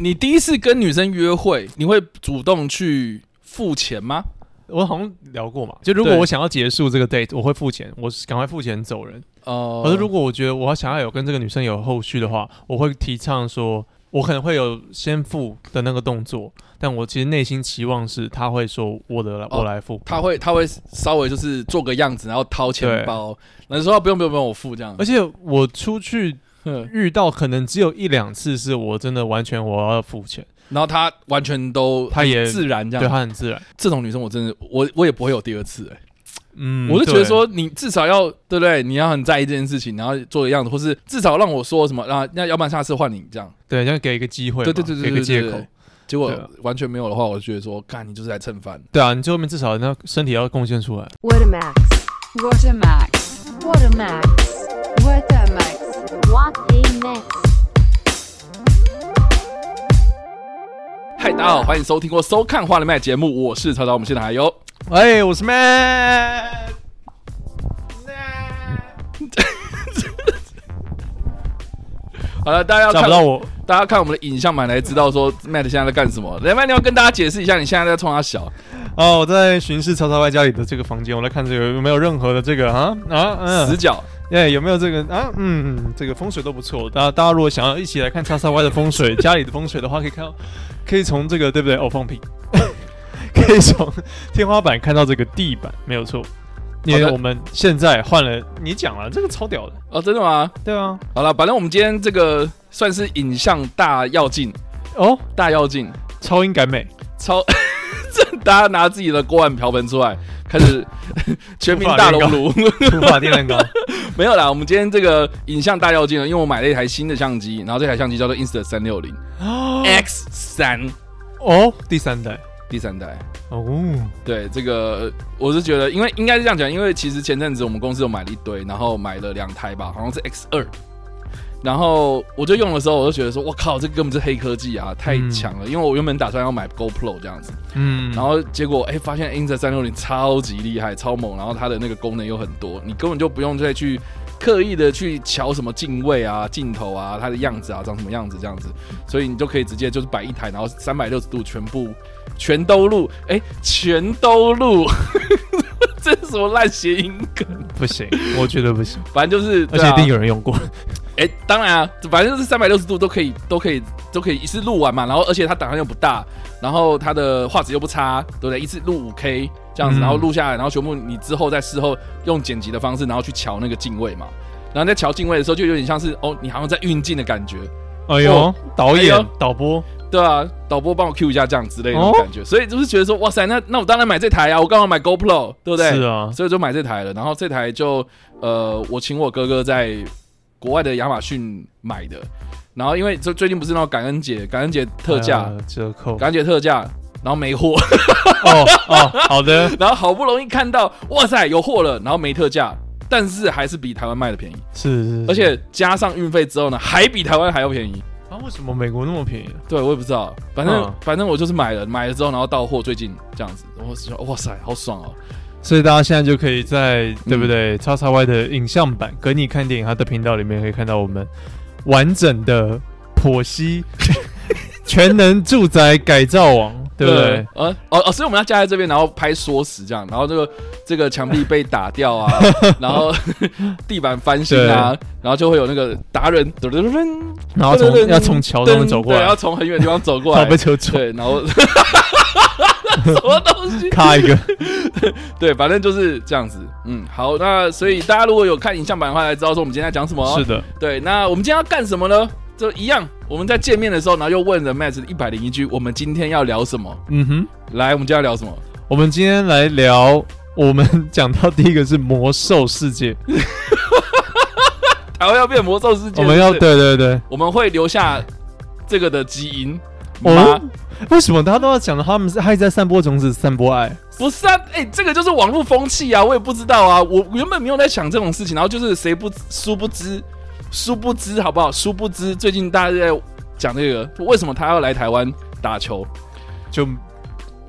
你第一次跟女生约会，你会主动去付钱吗？我好像聊过嘛，就如果我想要结束这个 date，我会付钱，我赶快付钱走人。哦、呃，可是如果我觉得我想要有跟这个女生有后续的话，我会提倡说，我可能会有先付的那个动作，但我其实内心期望是她会说我的，我来付。他会他会稍微就是做个样子，然后掏钱包，然后说不用不用不用，我付这样。而且我出去。遇到可能只有一两次是我真的完全我要付钱，然后他完全都他也自然这样，对他很自然。这种女生我真的我我也不会有第二次哎、欸，嗯，我就觉得说你至少要对不对？你要很在意这件事情，然后做的样子，或是至少让我说什么啊？那要不然下次换你这样，对，要给一个机会，对对对对，给个借口。结果完全没有的话，我就觉得说，干你就是来蹭饭。对啊，你最后面至少那身体要贡献出来。What a max! What a max! What a max! What a max! What a！嗨，大家好，欢迎收听或收看《花的麦》节目，我是曹操，我们现在还有，喂，我是 Matt。好了，大家要看到我，大家看我们的影像版来知道说 Matt 现在在干什么。来，Matt，你要跟大家解释一下，你现在在冲他小。哦，我在巡视曹操外家里的这个房间，我来看这个有没有任何的这个啊啊嗯死角。哎，有没有这个啊？嗯，这个风水都不错。大家大家如果想要一起来看叉叉 Y 的风水，家里的风水的话，可以看到，可以从这个对不对？哦，放屁，可以从天花板看到这个地板，没有错。因为我们现在换了，你讲了，这个超屌的哦，真的吗？对啊。好了，反正我们今天这个算是影像大要进哦，大要进，超英赶美，超，这 大家拿自己的锅碗瓢盆出来。开始 全民大熔炉，土法炼钢，没有啦。我们今天这个影像大妖精呢，因为我买了一台新的相机，然后这台相机叫做 Insta 三六零 X 三哦，第三代，第三代哦。对，这个我是觉得，因为应该是这样讲，因为其实前阵子我们公司有买了一堆，然后买了两台吧，好像是 X 二。然后我就用的时候，我就觉得说，我靠，这根本是黑科技啊，太强了！嗯、因为我原本打算要买 GoPro 这样子，嗯，然后结果哎，发现 Insta360 超级厉害，超猛，然后它的那个功能又很多，你根本就不用再去刻意的去瞧什么镜位啊、镜头啊、它的样子啊、长什么样子这样子，所以你就可以直接就是摆一台，然后三百六十度全部全都录，哎，全都录。这是什么烂谐音梗？不行，我觉得不行。反正就是，而且一定有人用过。哎，当然啊，反正就是三百六十度都可以，都可以，都可以一次录完嘛。然后，而且它档案又不大，然后它的画质又不差，对不对？一次录五 K 这样子，然后录下来，然后全部你之后在事后用剪辑的方式，然后去调那个镜位嘛。然后在调镜位的时候，就有点像是哦，你好像在运镜的感觉。哎呦，导演、导播。对啊，导播帮我 Q 一下这样之类的那种感觉，哦、所以就是觉得说，哇塞，那那我当然买这台啊，我刚好买 GoPro，对不对？是啊，所以就买这台了。然后这台就呃，我请我哥哥在国外的亚马逊买的。然后因为这最近不是那种感恩节，感恩节特价、呃、折扣，感恩节特价，然后没货。哦哦，好的。然后好不容易看到，哇塞，有货了，然后没特价，但是还是比台湾卖的便宜。是是，是，而且加上运费之后呢，还比台湾还要便宜。啊，为什么美国那么便宜？对，我也不知道，反正、嗯、反正我就是买了，买了之后，然后到货，最近这样子，我说哇塞，好爽哦！所以大家现在就可以在、嗯、对不对？叉叉 Y 的影像版，跟你看电影，它的频道里面可以看到我们完整的剖析 全能住宅改造网。对不对？呃哦哦，所以我们要加在这边，然后拍缩时这样，然后这个这个墙壁被打掉啊，然后地板翻新啊，然后就会有那个达人，然后从要从桥上面走过来，对，要从很远的地方走过来，被车撞，对，然后 什么东西？卡一个，对，反正就是这样子。嗯，好，那所以大家如果有看影像版的话，才知道说我们今天在讲什么。是的，对，那我们今天要干什么呢？就一样，我们在见面的时候，然后又问了 Matt 一百零一句，我们今天要聊什么？嗯哼，来，我们今天要聊什么？我们今天来聊，我们讲到第一个是魔兽世界，台湾要变魔兽世界是是？我们要对对对，我们会留下这个的基因吗？哦，为什么大家都要讲的？他们是还在散播种子，散播爱？不是啊，哎、欸，这个就是网络风气啊，我也不知道啊，我原本没有在想这种事情，然后就是谁不殊不知。殊不知，好不好？殊不知，最近大家在讲这个，为什么他要来台湾打球？就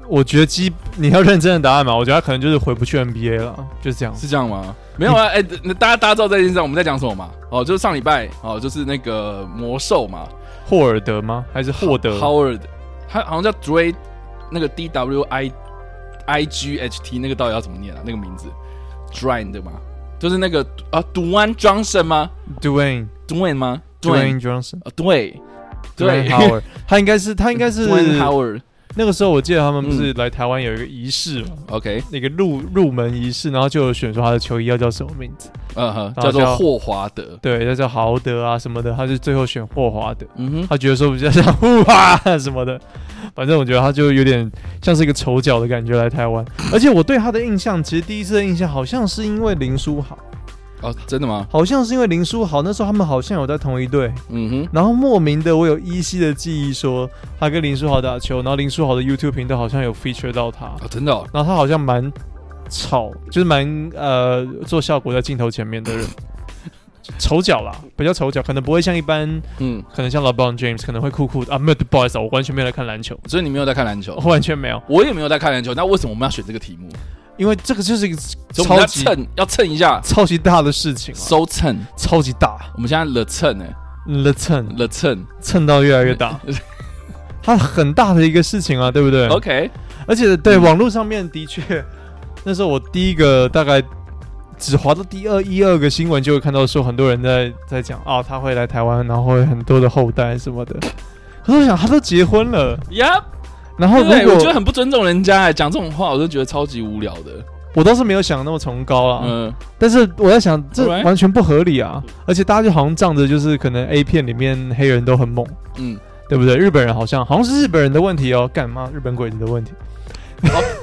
我觉得基你要认真的答案嘛，我觉得他可能就是回不去 NBA 了，就是这样，是这样吗？没有啊，哎、欸，大家大家知道这件事我们在讲什么吗？哦，就是上礼拜哦，就是那个魔兽嘛，霍尔德吗？还是霍德？Howard，他好像叫 Dwayne，那个 D W I I G H T，那个到底要怎么念啊？那个名字 Dwayne 对吗？就是那个啊，Dwayne Johnson 吗？Dwayne，Dwayne 吗？Dwayne Johnson，啊，对，对，Howard，他应该是，他应该是 Dwayne Howard。那个时候我记得他们不是来台湾有一个仪式嘛？OK，那个入入门仪式，然后就有选出他的球衣要叫什么名字？嗯哼，叫做霍华德。对，他叫豪德啊什么的，他就最后选霍华德。嗯哼，他觉得说比较像呼哈什么的，反正我觉得他就有点像是一个丑角的感觉来台湾。而且我对他的印象，其实第一次的印象好像是因为林书豪。哦，真的吗？好像是因为林书豪那时候他们好像有在同一队，嗯哼，然后莫名的我有依稀的记忆说他跟林书豪打球，然后林书豪的 YouTube 频道好像有 feature 到他，哦，真的，哦，然后他好像蛮吵，就是蛮呃做效果在镜头前面的人，丑角啦，比较丑角，可能不会像一般，嗯，可能像 LeBron James 可能会酷酷的。啊，没有，不好意思，我完全没有在看篮球，所以你没有在看篮球，完全没有，我也没有在看篮球，那为什么我们要选这个题目？因为这个就是一个超级蹭，要蹭一下。超级大的事情，so 蹭，超级大。我们现在 the 蹭哎，the 蹭，the 蹭，蹭到越来越大，它很大的一个事情啊，对不对？OK，而且对网络上面的确，那时候我第一个大概只滑到第二一二个新闻，就会看到说很多人在在讲啊，他会来台湾，然后会很多的后代什么的。可是我想，他都结婚了，Yep。然后，对，我觉得很不尊重人家，哎，讲这种话，我就觉得超级无聊的。我倒是没有想那么崇高啊，嗯，但是我在想，这完全不合理啊！而且大家就好像仗着就是可能 A 片里面黑人都很猛，嗯，对不对？日本人好像好像是日本人的问题哦，干嘛日本鬼子的问题？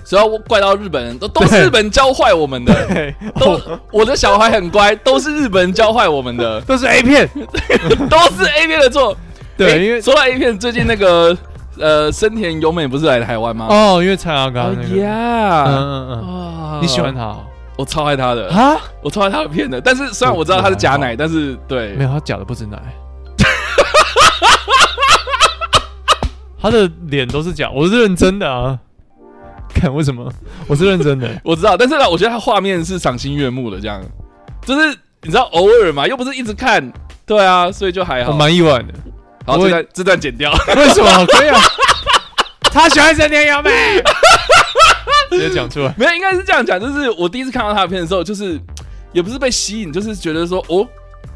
只要怪到日本人，都 都是日本教坏我们的，都我的小孩很乖，都是日本人教坏我们的，都是 A 片，都是 A 片的错。对，因为说到 A 片，最近那个。呃，森田由美不是来台湾吗？哦，因为蔡阿嘎那个，呀，嗯嗯嗯，你喜欢他？我超爱他的啊，我超爱他的片的。但是虽然我知道他是假奶，但是对，没有他假的不止奶，他的脸都是假，我是认真的啊。看为什么？我是认真的，我知道。但是呢，我觉得他画面是赏心悦目的，这样就是你知道偶尔嘛，又不是一直看，对啊，所以就还好，我蛮意外的。好，这段这段剪掉。为什么？可以啊。他喜欢深田由美，直接讲出来。没有，应该是这样讲，就是我第一次看到他的片的时候，就是也不是被吸引，就是觉得说哦，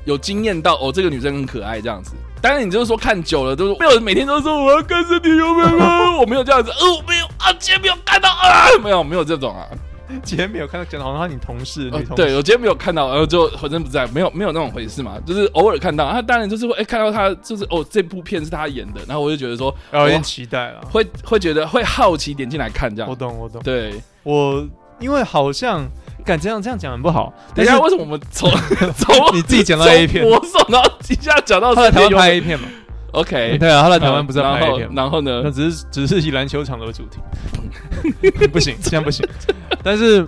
有惊艳到哦，这个女生很可爱这样子。当然，你就是说看久了，就是没有每天都说我要跟深田由美吗？我没有这样子。哦，没有啊，今天没有看到啊，没有没有这种啊。今天没有看到，讲的好像他你同事，呃、对我今天没有看到，然后就浑身不在，没有没有那种回事嘛，就是偶尔看到，他当然就是会哎、欸、看到他就是哦这部片是他演的，然后我就觉得说有点期待了，会会觉得会好奇点进来看这样。我懂我懂，对。我因为好像敢这样这样讲很不好，等一下为什么我们从 从你自己讲到 A 片，我说然后一下讲到他在台湾拍 A 片嘛？OK，对啊，他在台湾不是拍 A 片，然后呢？那只是只是以篮球场为主题，不行这样不行，但是。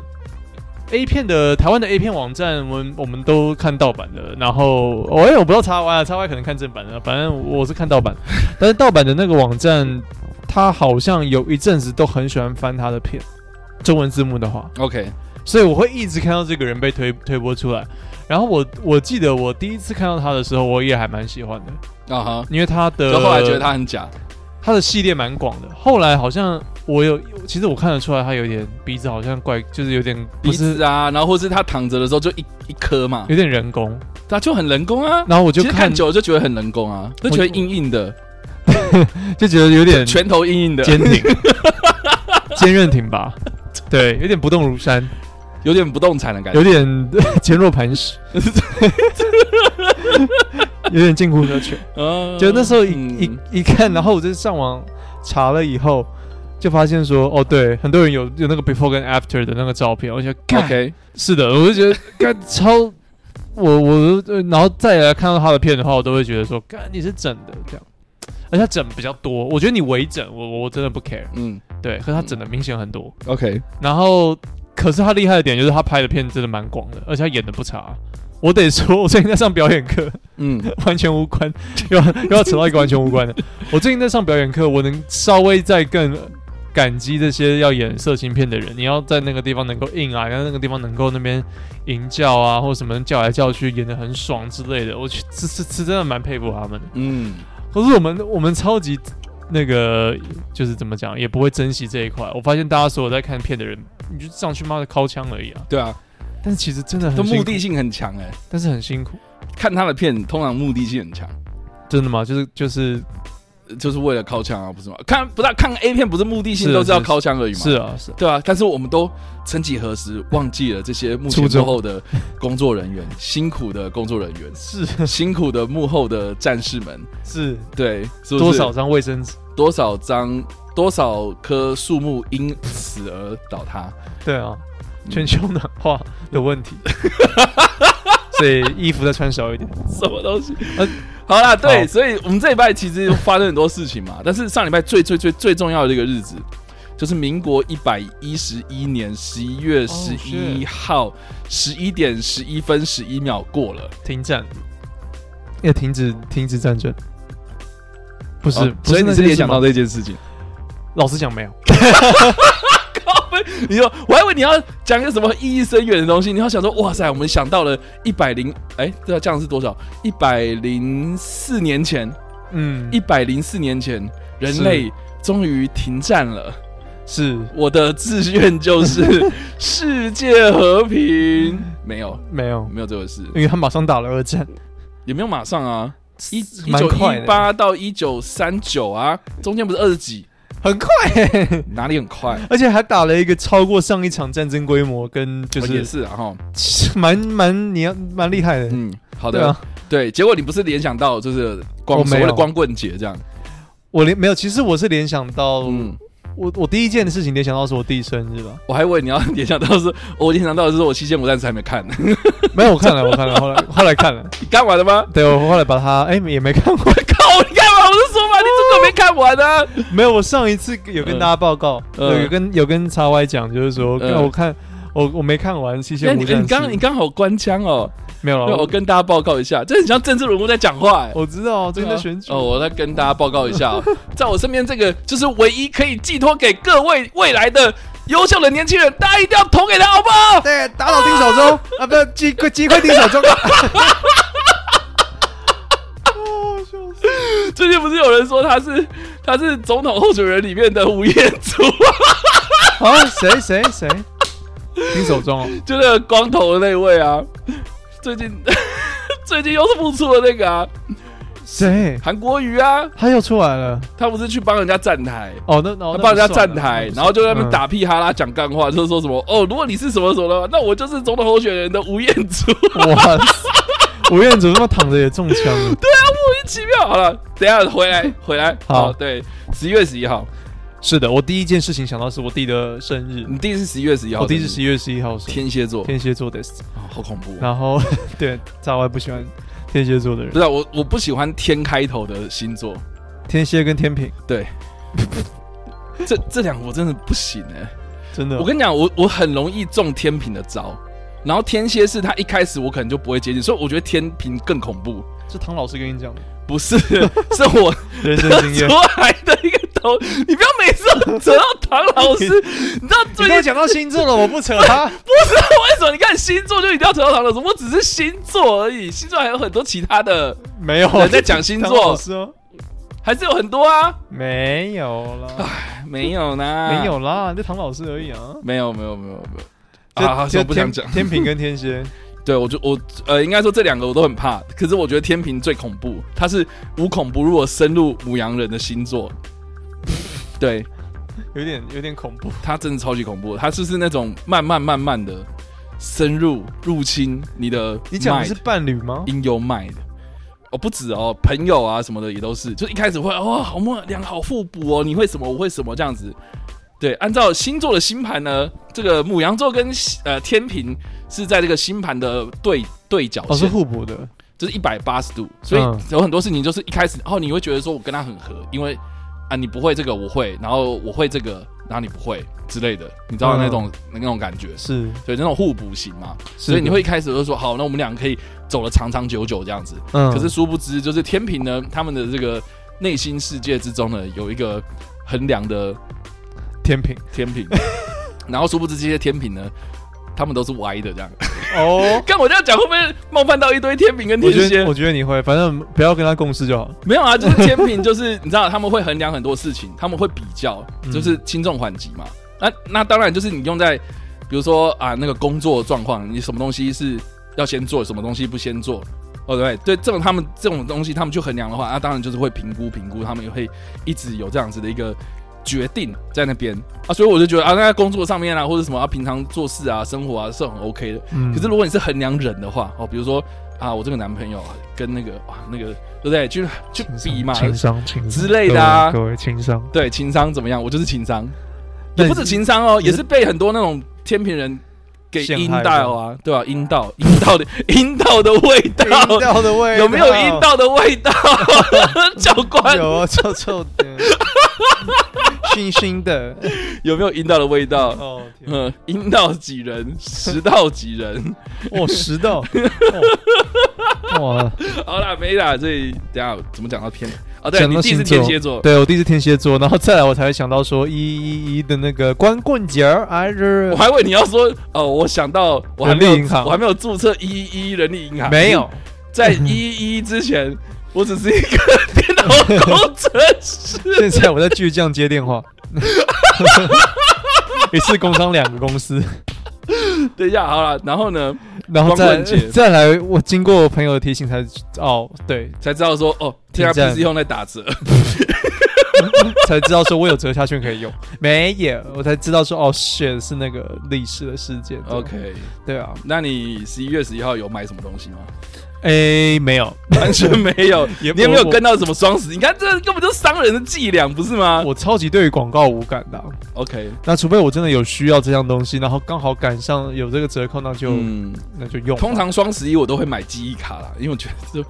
A 片的台湾的 A 片网站，我们我们都看盗版的。然后，我、哦、也我不知道 X Y 啊 Y 可能看正版的。反正我是看盗版，但是盗版的那个网站，他好像有一阵子都很喜欢翻他的片，中文字幕的话，OK。所以我会一直看到这个人被推推播出来。然后我我记得我第一次看到他的时候，我也还蛮喜欢的。啊哈，因为他的就后来觉得他很假。他的系列蛮广的，后来好像我有，其实我看得出来他有点鼻子好像怪，就是有点鼻子啊，然后或是他躺着的时候就一一颗嘛，有点人工，他就很人工啊。然后我就看，看久了就觉得很人工啊，就觉得硬硬的，就觉得有点拳头硬硬的，坚挺，坚韧挺拔，对，有点不动如山，有点不动产的感觉，有点 坚若磐石。有点近乎奢求，就那时候一一一看，然后我就上网查了以后，就发现说，哦，对，很多人有有那个 before 跟 after 的那个照片，我觉得，OK，是的，我就觉得，干超，我我，然后再来看到他的片的话，我都会觉得说，干你是整的这样，而且他整比较多，我觉得你微整，我我真的不 care，嗯，对，可是他整的明显很多，OK，然后，可是他厉害的点就是他拍的片真的蛮广的，而且他演的不差。我得说，我最近在上表演课，嗯，完全无关，又又要扯到一个完全无关的。我最近在上表演课，我能稍微再更感激这些要演色情片的人。你要在那个地方能够硬啊，然后那个地方能够那边淫叫啊，或者什么叫来叫去，演的很爽之类的。我去，是是是真的蛮佩服他们的。嗯，可是我们我们超级那个，就是怎么讲，也不会珍惜这一块。我发现大家所有在看片的人，你就上去妈的敲枪而已啊。对啊，但是其实真的很都目的性很强哎、欸，但是很辛苦。看他的片通常目的性很强，真的吗？就是就是。就是为了靠枪啊，不是吗？看不是看 A 片，不是目的性都是要靠枪而已吗？是啊，是，对啊。但是我们都曾几何时忘记了这些幕前幕后的 工作人员，辛苦的工作人员，是辛苦的幕后的战士们，是对，多少张卫生纸，多少张，多少棵树木因此而倒塌？对啊，全球暖化的问题，所以衣服再穿少一点，什么东西？呃。好啦，对，所以我们这礼拜其实发生很多事情嘛。但是上礼拜最最最最重要的这个日子，就是民国一百一十一年十一月十一号十一点十一分十一秒过了，停战，要停止停止战争，不是，所以你是联想到这件事情？老实讲，没有。你说，我还以为你要讲一个什么意义深远的东西。你要想说，哇塞，我们想到了一百零，哎，对啊，这样是多少？一百零四年前，嗯，一百零四年前，人类终于停战了。是，我的志愿就是 世界和平。没有，没有，没有这回事，因为他马上打了二战，也没有马上啊，一一九一八到一九三九啊，中间不是二十几？很快、欸，哪里很快？而且还打了一个超过上一场战争规模，跟就是也是啊哈，蛮蛮你要蛮厉害的。嗯，好的，对。结果你不是联想到就是光所谓的光棍节这样？我联没有，其实我是联想到，嗯，我我第一件的事情联想到是我弟生日吧。我还以为你要 联想到是，我联想到的是我七剑五战士还没看呢。没有，我看了，我看了，后来后来看了。你看完了吗？对，我后来把它，哎、欸，也没看过。我是说嘛，你真的没看完啊？没有，我上一次有跟大家报告，有有跟有跟叉 Y 讲，就是说，我看我我没看完《七仙无战》。你刚你刚好关腔哦，没有了。我跟大家报告一下，这很像政治人物在讲话。我知道，真的选举哦。我在跟大家报告一下，在我身边这个就是唯一可以寄托给各位未来的优秀的年轻人，大家一定要投给他，好不好？对，打倒丁守中 啊，不是击溃击溃丁守中。最近不是有人说他是他是总统候选人里面的吴彦祖啊？谁谁谁？金手中就那个光头的那位啊？最近 最近又是复出的那个啊？谁？韩国瑜啊？他又出来了？他不是去帮人家站台？哦，那那帮人家站台，然后就在那边打屁哈啦讲干话，就是说什么哦，如果你是什么什么的话，那我就是总统候选人的吴彦祖。哇！吴彦祖他妈躺着也中枪了。对啊，莫名其妙。好了，等下回来 回来。好，对，十一月十一号，是的，我第一件事情想到是我弟的生日。你弟是十一月十一号？我弟是十一月十一号，天蝎座，天蝎座的，好恐怖。然后，对，在外不喜欢天蝎座的人。不是我，我不喜欢天开头的星座，天蝎跟天平。对，这这两个我真的不行哎，真的。我跟你讲，我我很容易中天平的招。然后天蝎是他一开始我可能就不会接近，所以我觉得天平更恐怖。是唐老师跟你讲的？不是，是我人生经验 出来的一个头。你不要每次都扯到唐老师，你 知道最近讲到星座了，我不扯他。不是为什么？你看星座就一定要扯到唐老师？我只是星座而已，星座还有很多其他的。没有人在讲星座，还是有很多啊？没有了，唉，没有啦，没有啦，就唐老师而已啊。没有，没有，没有，没有。啊，就不想讲天平跟天蝎，对我就我呃，应该说这两个我都很怕，可是我觉得天平最恐怖，它是无孔不入的深入母羊人的星座，对，有点有点恐怖，它真的超级恐怖，它就是那种慢慢慢慢的深入入侵你的，你讲的是伴侣吗？In your mind，哦不止哦，朋友啊什么的也都是，就一开始会哦，好们两好互补哦，你会什么我会什么这样子。对，按照星座的星盘呢，这个母羊座跟呃天平是在这个星盘的对对角线，哦，是互补的，就是一百八十度，所以有很多事情就是一开始，然后你会觉得说我跟他很合，因为啊你不会这个我会，然后我会这个，然后你不会之类的，你知道那种、嗯、那种感觉。是，对，那种互补型嘛，所以你会一开始就说好，那我们两个可以走了长长久久这样子，嗯，可是殊不知就是天平呢，他们的这个内心世界之中呢，有一个衡量的。天平，天平，然后殊不知这些天平呢，他们都是歪的这样。哦，跟我这样讲会不会冒犯到一堆天平跟天蝎？我觉得你会，反正不要跟他共事就好。没有啊，就是天平，就是 你知道他们会衡量很多事情，他们会比较，就是轻重缓急嘛。那那当然就是你用在，比如说啊那个工作状况，你什么东西是要先做，什么东西不先做。哦对对，这种他们这种东西，他们去衡量的话，那、啊、当然就是会评估评估，他们也会一直有这样子的一个决定在那边啊，所以我就觉得啊，那在工作上面啊，或者什么啊，平常做事啊，生活啊是很 OK 的。嗯。可是如果你是衡量人的话，哦，比如说啊，我这个男朋友啊，跟那个啊那个对不对？就就比嘛，情商情商之类的啊，各位情商对情商怎么样？我就是情商，也不止情商哦，也是被很多那种天平人。给阴道啊，对吧？阴道，阴道的阴道的味道，阴道的味道有没有阴道的味道？教官有啊，臭臭的，熏熏的，有没有阴道的味道？哦，嗯，阴道几人？食道几人？哦，食道。哇，好啦，没啦，所以等下怎么讲到天？哦，对，你第一次天蝎座，对我第一次天蝎座，然后再来我才会想到说一一一的那个光棍节儿，哎，我还以为你要说哦，我想到我还没有银行，我还没有注册一一一人力银行，没有，在一一一之前，我只是一个 工程师。现在我在巨匠接电话，一次工商两个公司。等一下，好了，然后呢？然后再再来，我经过我朋友的提醒才哦，对，才知道说哦，，T R P 是用来打折，才知道说我有折价券可以用。没有，我才知道说哦，shit 是那个历史的事件。OK，对啊，那你十一月十一号有买什么东西吗？哎、欸，没有，完全没有。你有没有跟到什么双十一？你看，这根本就是商人的伎俩，不是吗？我超级对于广告无感的、啊。OK，那除非我真的有需要这样东西，然后刚好赶上有这个折扣，那就、嗯、那就用。通常双十一我都会买记忆卡啦，因为我觉得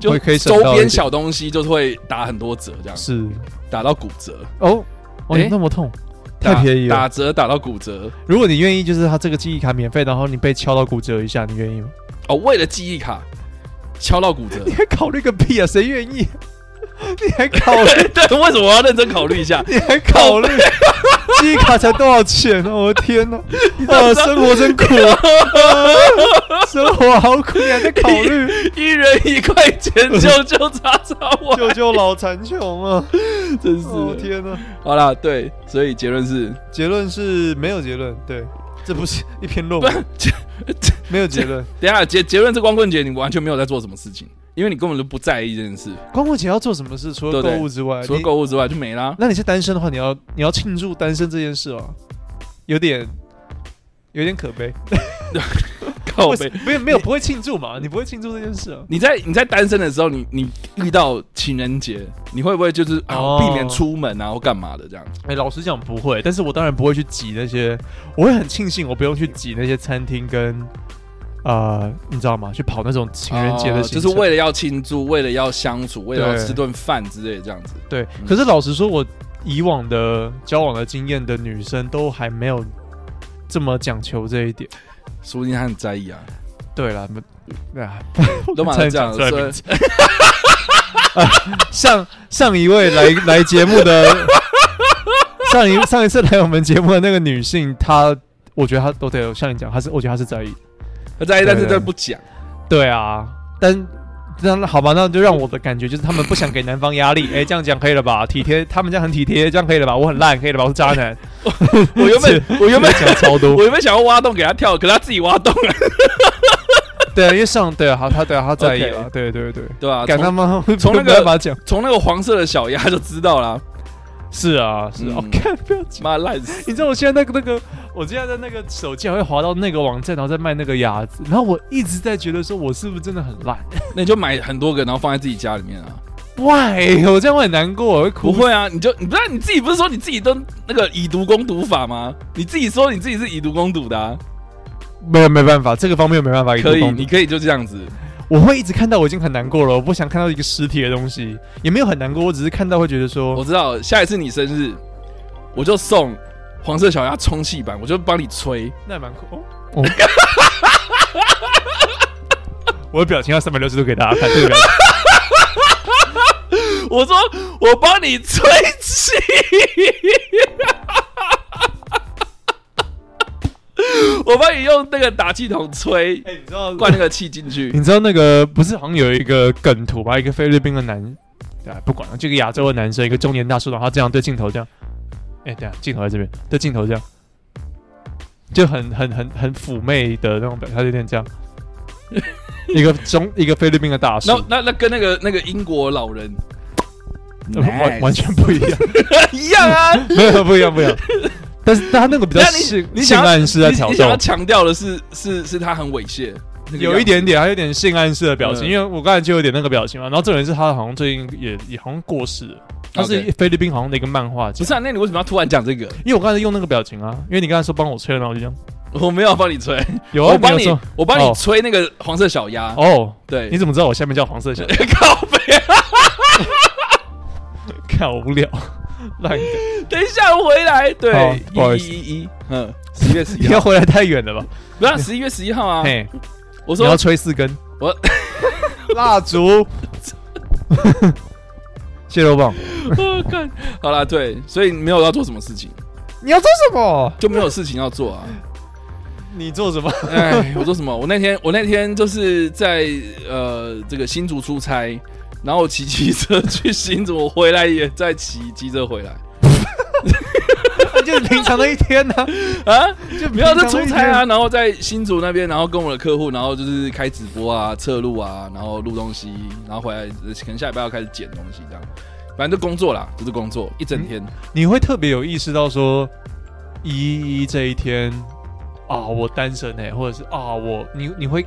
就就可以周边小东西就是会打很多折，这样是打到骨折哦。哦，欸、那么痛，太便宜了，打折打到骨折。如果你愿意，就是他这个记忆卡免费，然后你被敲到骨折一下，你愿意吗？哦，为了记忆卡。敲到骨折，你还考虑个屁啊！谁愿意？你还考虑？对，为什么我要认真考虑一下？你还考虑？记忆卡才多少钱呢？我的天哪！啊，生活真苦啊！生活好苦，你还在考虑？一人一块钱，救救叉叉我，救救老残穷啊！真是天哪！好啦，对，所以结论是，结论是没有结论，对。这不是一篇论文，没有结论。等下结结论，这光棍节你完全没有在做什么事情，因为你根本就不在意这件事。光棍节要做什么事？除了购物之外，除了购物之外就没啦。那你是单身的话，你要你要庆祝单身这件事哦，有点有点可悲。靠北，没有没有不会庆祝嘛？你不会庆祝这件事啊？你在你在单身的时候，你你遇到情人节，你会不会就是啊避免出门啊或干嘛的这样？哎，老实讲不会，但是我当然不会去挤那些，我会很庆幸我不用去挤那些餐厅跟啊，你知道吗？去跑那种情人节的，就是为了要庆祝，为了要相处，为了要吃顿饭之类的这样子。对，可是老实说，我以往的交往的经验的女生都还没有这么讲求这一点。说不定他很在意啊。对了，对啊，都马上讲了。上上一位来来节目的 上一上一次来我们节目的那个女性，她我觉得她都对像你讲，她是我觉得她是在意，她在意，但是她不讲。对啊，但。那好吧，那就让我的感觉就是他们不想给男方压力。哎、欸，这样讲可以了吧？体贴，他们这样很体贴，这样可以了吧？我很烂，可以了吧？我是渣男。我原本 我原本想 超多，我原本想要挖洞给他跳，可是他自己挖洞了。对啊，因为上对啊，好，他对啊，他在意了。对对对对啊，敢他妈从那个从那个黄色的小鸭就知道了。是啊，是啊，看、嗯 okay, 不要妈烂死！你知道我现在那个那个，我现在在那个手机还会滑到那个网站，然后再卖那个鸭子，然后我一直在觉得说，我是不是真的很烂？那你就买很多个，然后放在自己家里面啊？Why？我这样会很难过，我会哭。不会啊，你就你不知道你自己不是说你自己都那个以毒攻毒法吗？你自己说你自己是以毒攻毒的啊？没有，没办法，这个方面没办法以毒攻毒。可以，你可以就这样子。我会一直看到，我已经很难过了。我不想看到一个尸体的东西，也没有很难过，我只是看到会觉得说，我知道下一次你生日。我就送黄色小鸭充气版，我就帮你吹，那也蛮酷。哦，我的表情要三百六十度给大家看，这个表情。我说我帮你吹气，我 我帮你用那个打气筒吹，哎、欸，你知道灌那个气进去。你知道那个不是好像有一个梗图吧？一个菲律宾的男，对，不管了，这个亚洲的男生，一个中年大叔，然后这样对镜头这样，哎、欸，对啊，镜头在这边，对镜头这样，就很很很很妩媚的那种表，他有点这样。一个中一个菲律宾的大叔，那那那跟那个那个英国老人。完完全不一样，一样啊，没有不一样不一样，但是他那个比较性性暗示在挑逗，你想要强调的是是是他很猥亵，有一点点，还有点性暗示的表情，因为我刚才就有点那个表情嘛。然后这个人是他好像最近也也好像过世了，他是菲律宾好像的一个漫画家。不是啊，那你为什么要突然讲这个？因为我刚才用那个表情啊，因为你刚才说帮我吹，然后我就这样，我没有帮你吹，有啊我帮你我帮你吹那个黄色小鸭。哦，对，你怎么知道我下面叫黄色小鸭？靠北。好无聊，来，等一下我回来。对，不好意思，一一一，嗯，十一月十一要回来太远了吧？不要，十一月十一号啊。嘿，我说你要吹四根，我 蜡烛，蟹肉棒。我看好了，对，所以没有要做什么事情。你要做什么？就没有事情要做啊。你做什么？哎，我做什么？我那天，我那天就是在呃这个新竹出差。然后骑机车去新竹，我回来也在骑机车回来，就是平常的一天呢啊，啊，就没有在出差啊。然后在新竹那边，然后跟我的客户，然后就是开直播啊、测录啊，然后录东西，然后回来可能下礼拜要开始剪东西，这样，反正就工作啦，就是工作一整天。你，你会特别有意识到说，一一这一天啊，我单身哎、欸，或者是啊，我你你会。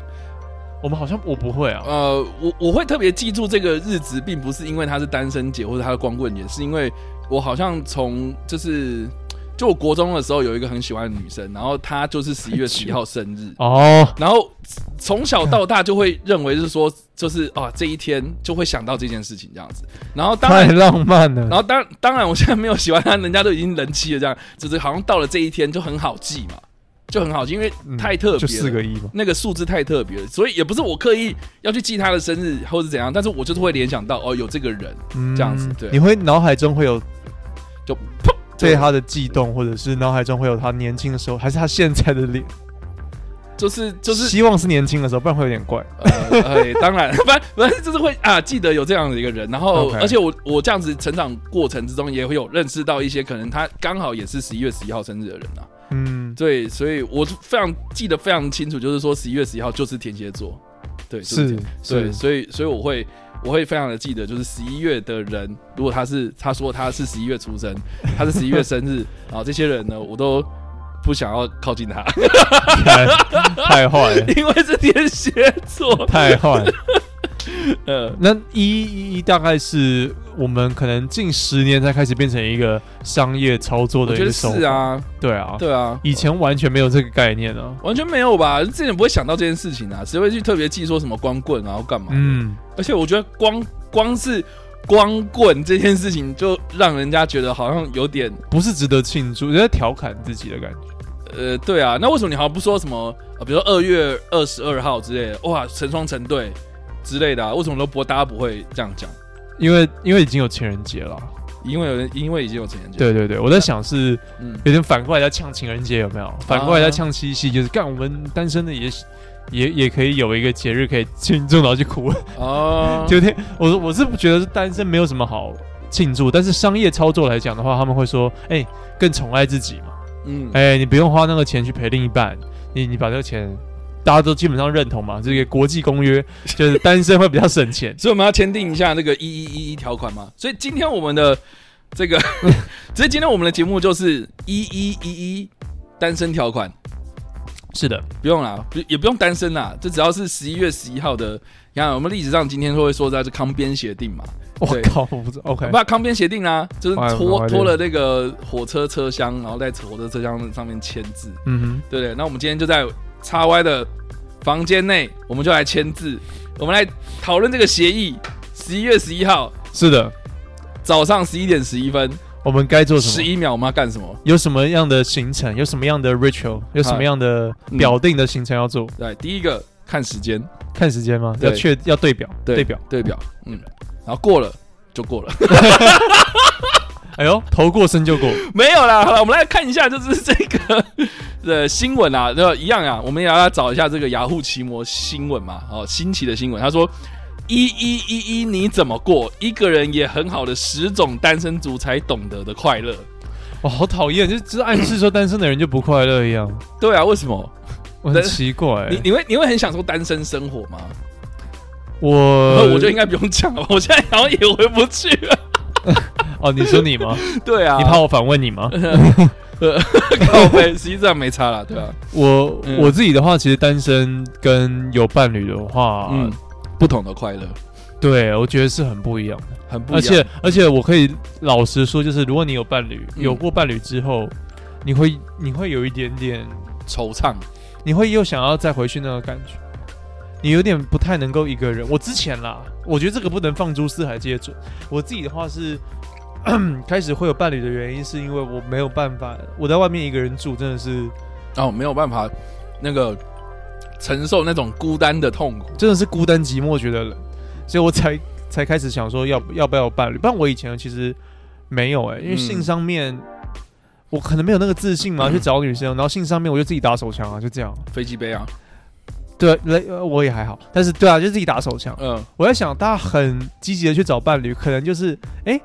我们好像我不会啊，呃，我我会特别记住这个日子，并不是因为他是单身节或者他是光棍节，是因为我好像从就是就我国中的时候有一个很喜欢的女生，然后她就是十一月十一号生日。哦，然后从小到大就会认为是说就是啊这一天就会想到这件事情这样子，然后当然太浪漫了，然后当当然我现在没有喜欢她，人家都已经人妻了，这样就是好像到了这一天就很好记嘛。就很好记，因为太特别了，就四个一嘛，那个数字太特别了，所以也不是我刻意要去记他的生日或者怎样，但是我就是会联想到哦，有这个人这样子，对，你会脑海中会有就砰对他的悸动，或者是脑海中会有他年轻的时候，还是他现在的脸，就是就是希望是年轻的时候，不然会有点怪。呃，哎，当然，不然不然就是会啊，记得有这样的一个人，然后而且我我这样子成长过程之中也会有认识到一些可能他刚好也是十一月十一号生日的人啊。嗯，对，所以我非常记得非常清楚，就是说十一月十一号就是天蝎座，对，就是，是，对，所以所以我会我会非常的记得，就是十一月的人，如果他是他说他是十一月出生，他是十一月生日，然后这些人呢，我都不想要靠近他，太坏了，因为是天蝎座，太坏。呃，那一一大概是我们可能近十年才开始变成一个商业操作的一个手法。是啊，对啊，对啊，以前完全没有这个概念啊，完全没有吧？之前不会想到这件事情啊，谁会去特别记说什么光棍然后干嘛？嗯，而且我觉得光光是光棍这件事情，就让人家觉得好像有点不是值得庆祝，人家调侃自己的感觉。呃，对啊，那为什么你好像不说什么？比如说二月二十二号之类的，哇，成双成对。之类的啊，为什么都不大家不会这样讲？因为因为已经有情人节了，因为有人因为已经有情人节。对对对，我在想是，嗯，有点反过来在呛情人节有没有？反过来在呛七夕，就是干我们单身的也也也可以有一个节日可以庆祝，然后去哭哦。就天，我我是不觉得是单身没有什么好庆祝，但是商业操作来讲的话，他们会说，哎，更宠爱自己嘛，嗯，哎，你不用花那个钱去陪另一半，你你把这个钱。大家都基本上认同嘛，这个国际公约 就是单身会比较省钱，所以我们要签订一下那个一一一一条款嘛。所以今天我们的这个，所以今天我们的节目就是一一一一单身条款。是的，不用啦，不也不用单身啦，就只要是十一月十一号的。你看，我们历史上今天都会说在这康边协定嘛。我靠，我不知道。OK，不，康边协定啊，就是拖拖了那个火车车厢，然后在火车车厢上面签字。嗯哼，对不对？那我们今天就在。叉 Y 的房间内，我们就来签字，我们来讨论这个协议。十一月十一号，是的，早上十一点十一分，我们该做什么？十一秒，我们要干什么？有什么样的行程？有什么样的 ritual？有什么样的表定的行程要做？对，第一个看时间，看时间吗？要确要对表，对表，对表。嗯，然后过了就过了。哎呦，头过身就过，没有啦。好了，我们来看一下，就是这个的新闻啊，就一样啊。我们也要来找一下这个雅虎奇摩新闻嘛。哦，新奇的新闻，他说一一一一，你怎么过？一个人也很好的十种单身族才懂得的快乐。哇，好讨厌，就就是暗示说单身的人就不快乐一样。对啊，为什么？我很奇怪、欸，你你会你会很享受单身生活吗？我我觉得应该不用讲了，我现在好像也回不去了。哦，你说你吗？对啊，你怕我反问你吗？实际上没差了，对吧、啊？我、嗯、我自己的话，其实单身跟有伴侣的话，嗯，不同的快乐。对，我觉得是很不一样的，很不一样。而且而且，我可以老实说，就是如果你有伴侣，有过伴侣之后，嗯、你会你会有一点点惆怅，你会又想要再回去那个感觉。你有点不太能够一个人。我之前啦，我觉得这个不能放诸四海皆准。我自己的话是，开始会有伴侣的原因，是因为我没有办法，我在外面一个人住，真的是哦，没有办法那个承受那种孤单的痛苦，真的是孤单寂寞觉得冷，所以我才才开始想说要要不要有伴侣。不然我以前其实没有哎、欸，因为性上面、嗯、我可能没有那个自信嘛，去找女生，然后性上面我就自己打手枪啊，就这样，飞机杯啊。对，雷我也还好，但是对啊，就自己打手枪。嗯，我在想，大家很积极的去找伴侣，可能就是，哎，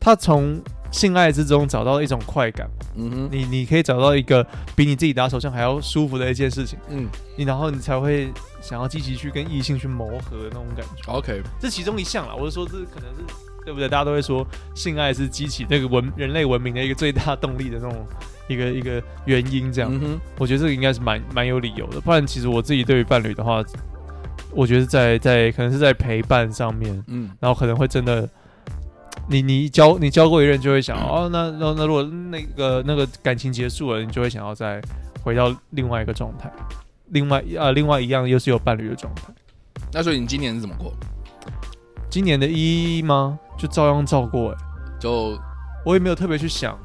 他从性爱之中找到一种快感。嗯哼，你你可以找到一个比你自己打手枪还要舒服的一件事情。嗯，你然后你才会想要积极去跟异性去磨合的那种感觉。OK，这其中一项啦，我是说，这可能是对不对？大家都会说，性爱是激起那个文人类文明的一个最大动力的那种。一个一个原因这样，嗯、我觉得这个应该是蛮蛮有理由的。不然，其实我自己对于伴侣的话，我觉得在在可能是在陪伴上面，嗯，然后可能会真的，你你交你交过一任就会想，嗯、哦，那那那如果那个那个感情结束了，你就会想要再回到另外一个状态，另外啊另外一样又是有伴侣的状态。那所以你今年是怎么过？今年的一吗？就照样照过哎、欸，就我也没有特别去想。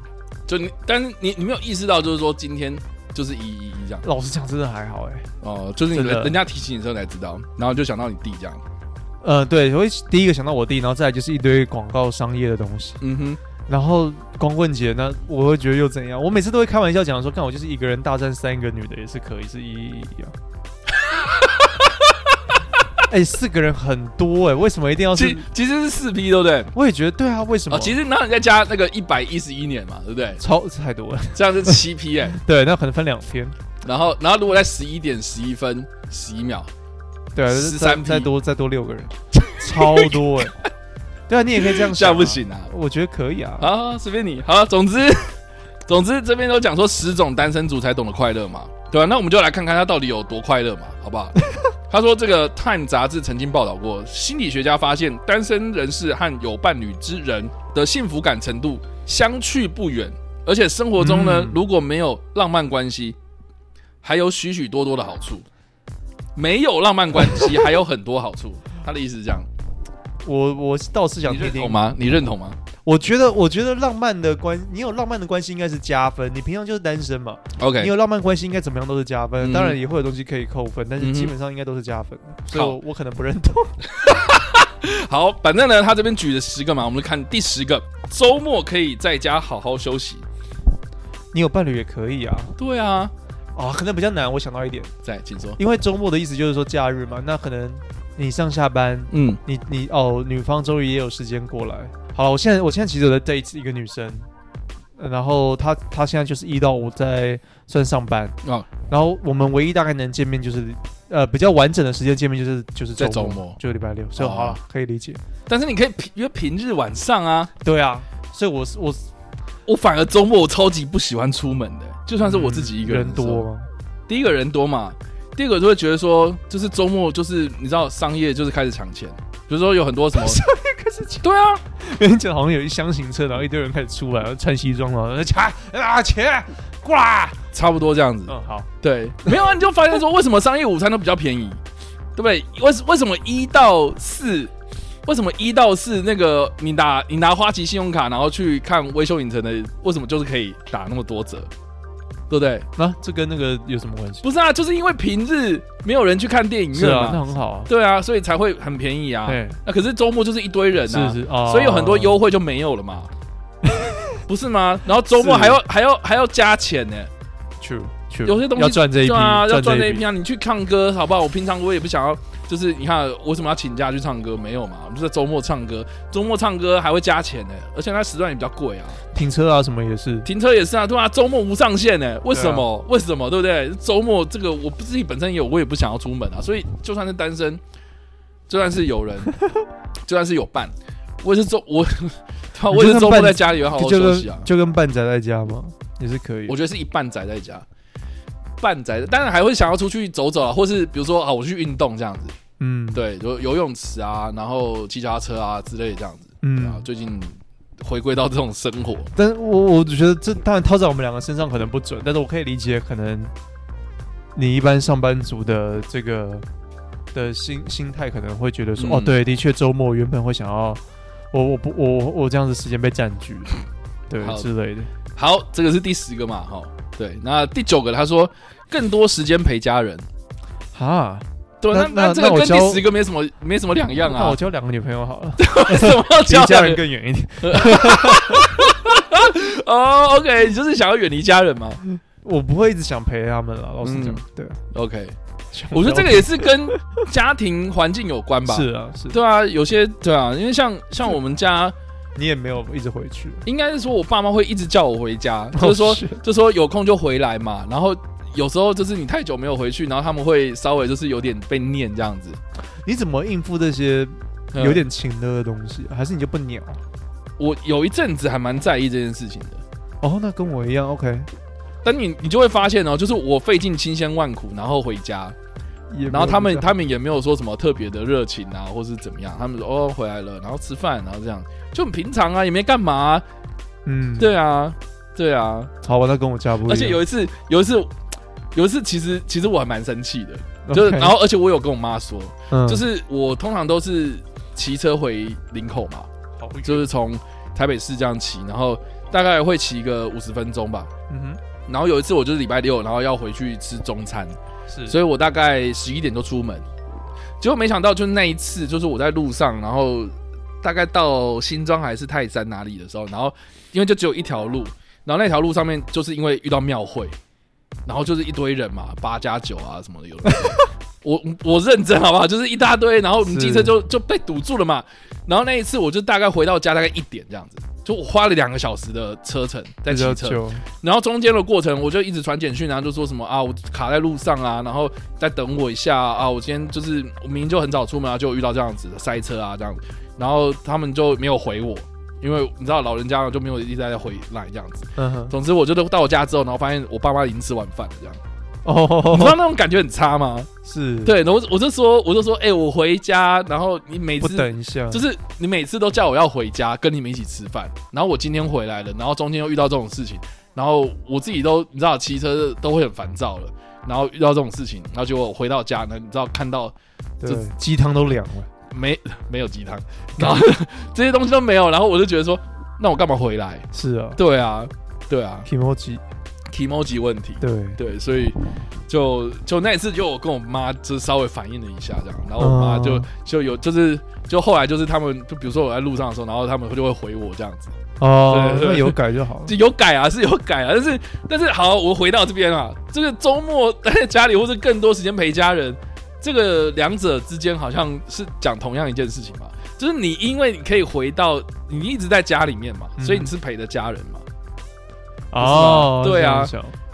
就你，但是你你没有意识到，就是说今天就是一一一这样。老实讲，真的还好哎、欸。哦，就是你人人家提醒你的时候才知道，然后就想到你弟这样。呃，对，我会第一个想到我弟，然后再来就是一堆广告商业的东西。嗯哼。然后光棍节呢，我会觉得又怎样？我每次都会开玩笑讲说，看我就是一个人大战三个女的也是可以，是一一一样。哎、欸，四个人很多哎、欸，为什么一定要是？其实是四批对不对？我也觉得对啊，为什么？哦、其实那你再加那个一百一十一年嘛，对不对？超太多了，这样是七批哎、欸。对，那可能分两天。然后，然后如果在十一点十一分十一秒，对啊，十三再多再多六个人，超多哎、欸。对啊，你也可以这样想、啊，不行啊？我觉得可以啊。啊，随便你。好，总之，总之这边都讲说十种单身族才懂得快乐嘛，对吧、啊？那我们就来看看他到底有多快乐嘛，好不好？他说：“这个《Time》杂志曾经报道过，心理学家发现，单身人士和有伴侣之人的幸福感程度相去不远，而且生活中呢，如果没有浪漫关系，还有许许多多的好处。没有浪漫关系 还有很多好处。他的意思是这样。我我倒是想听听，你认同吗？你认同吗？”我觉得，我觉得浪漫的关，你有浪漫的关系应该是加分。你平常就是单身嘛，OK，你有浪漫关系应该怎么样都是加分。嗯、当然也会有东西可以扣分，但是基本上应该都是加分。嗯、所以我，可能不认同。好，反正呢，他这边举了十个嘛，我们看第十个，周末可以在家好好休息。你有伴侣也可以啊。对啊，啊、哦，可能比较难。我想到一点，在请说。因为周末的意思就是说假日嘛，那可能你上下班，嗯，你你哦，女方终于也有时间过来。好了，我现在我现在其实有在 date 一个女生，然后她她现在就是一到五在算上班。啊，然后我们唯一大概能见面就是呃比较完整的时间见面就是就是在周末，就礼拜六，所以好了可以理解。但是你可以平约平日晚上啊，对啊，所以我是我我反而周末我超级不喜欢出门的，就算是我自己一个人，人多吗？第一个人多嘛，第二个就会觉得说就是周末就是你知道商业就是开始抢钱。比如说有很多什么，对啊，跟你讲好像有一箱型车，然后一堆人开始出来，然后穿西装嘛，抢 啊钱过来，差不多这样子。嗯，好，对，没有啊，你就发现说为什么商业午餐都比较便宜，对不对？为为什么一到四，为什么一到四那个你拿你拿花旗信用卡，然后去看微秀影城的，为什么就是可以打那么多折？对不对？那、啊、这跟那个有什么关系？不是啊，就是因为平日没有人去看电影院那很好啊。对啊，所以才会很便宜啊。那可是周末就是一堆人啊，是是哦，所以有很多优惠就没有了嘛。不是吗？然后周末还要还要还要加钱呢。True 有些东西要赚这一批啊，要赚这一笔笔啊！你去唱歌好不好？我平常我也不想要，就是你看我为什么要请假去唱歌？没有嘛，我们就在周末唱歌，周末唱歌还会加钱呢，而且它时段也比较贵啊。停车啊什么也是，停车也是啊，对啊，周末无上限呢，为什么？为什么？对不对？周末这个我自己本身也有，我也不想要出门啊，所以就算是单身，就算是有人，就算是有伴，我也是周我。我也是周末在家里有好好休息啊，就跟半宅在家吗？也是可以。我觉得是一半宅在家，半宅的，当然还会想要出去走走啊，或是比如说啊，我去运动这样子。嗯，对，就游泳池啊，然后骑脚踏车啊之类的这样子。嗯，啊，最近回归到这种生活，但我我觉得这当然套在我们两个身上可能不准，但是我可以理解，可能你一般上班族的这个的心心态可能会觉得说，嗯、哦，对，的确周末原本会想要。我我不我我这样子时间被占据了，对好之类的。好，这个是第十个嘛，哈，对。那第九个他说更多时间陪家人，哈，对，那那，那这个跟第十个没什么没什么两样啊。那我交两个女朋友好了，为什么要交家人更远一点？哦、oh,，OK，你就是想要远离家人吗？我不会一直想陪他们了，老实讲，嗯、对，OK。我觉得这个也是跟家庭环境有关吧。是啊，是，对啊，有些对啊，因为像像我们家，你也没有一直回去。应该是说我爸妈会一直叫我回家，就是说，就说有空就回来嘛。然后有时候就是你太久没有回去，然后他们会稍微就是有点被念这样子。你怎么应付这些有点情的东西？还是你就不鸟？我有一阵子还蛮在意这件事情的。哦，那跟我一样，OK。但你你就会发现哦，就是我费尽千辛万苦然后回家。然后他们他们也没有说什么特别的热情啊，或是怎么样。他们说哦回来了，然后吃饭，然后这样就很平常啊，也没干嘛啊。嗯，对啊，对啊。好吧，那跟我家不一样。而且有一次，有一次，有一次，其实其实我还蛮生气的，就是然后而且我有跟我妈说，就是我通常都是骑车回林口嘛，就是从台北市这样骑，然后大概会骑个五十分钟吧。嗯哼。然后有一次我就是礼拜六，然后要回去吃中餐。是，所以我大概十一点就出门，结果没想到，就是那一次，就是我在路上，然后大概到新庄还是泰山哪里的时候，然后因为就只有一条路，然后那条路上面就是因为遇到庙会，然后就是一堆人嘛，八加九啊什么的有的，我我认真好不好？就是一大堆，然后我们机车就就被堵住了嘛，然后那一次我就大概回到家大概一点这样子。就我花了两个小时的车程在骑车，然后中间的过程我就一直传简讯，然后就说什么啊，我卡在路上啊，然后再等我一下啊，我今天就是我明明就很早出门啊，就遇到这样子的塞车啊这样子，然后他们就没有回我，因为你知道老人家就没有一直在回来这样子。嗯哼。总之我就到我家之后，然后发现我爸妈已经吃晚饭了这样。哦，你知道那种感觉很差吗？是对，然后我就说，我就说，哎、欸，我回家，然后你每次等一下，就是你每次都叫我要回家跟你们一起吃饭，然后我今天回来了，然后中间又遇到这种事情，然后我自己都你知道骑车都会很烦躁了，然后遇到这种事情，然后结果回到家呢，你知道看到这鸡汤都凉了，没没有鸡汤，然后这些东西都没有，然后我就觉得说，那我干嘛回来？是啊，对啊，对啊，提莫吉。emoji 问题，对。对，所以就就那一次，就我跟我妈就稍微反映了一下，这样，然后我妈就就有就是就后来就是他们就比如说我在路上的时候，然后他们就会回我这样子，哦，那有改就好了，就 有改啊，是有改啊，但是但是好，我回到这边啊，这个周末待在家里或者更多时间陪家人，这个两者之间好像是讲同样一件事情嘛，就是你因为你可以回到你一直在家里面嘛，所以你是陪着家人嘛。哦，对啊，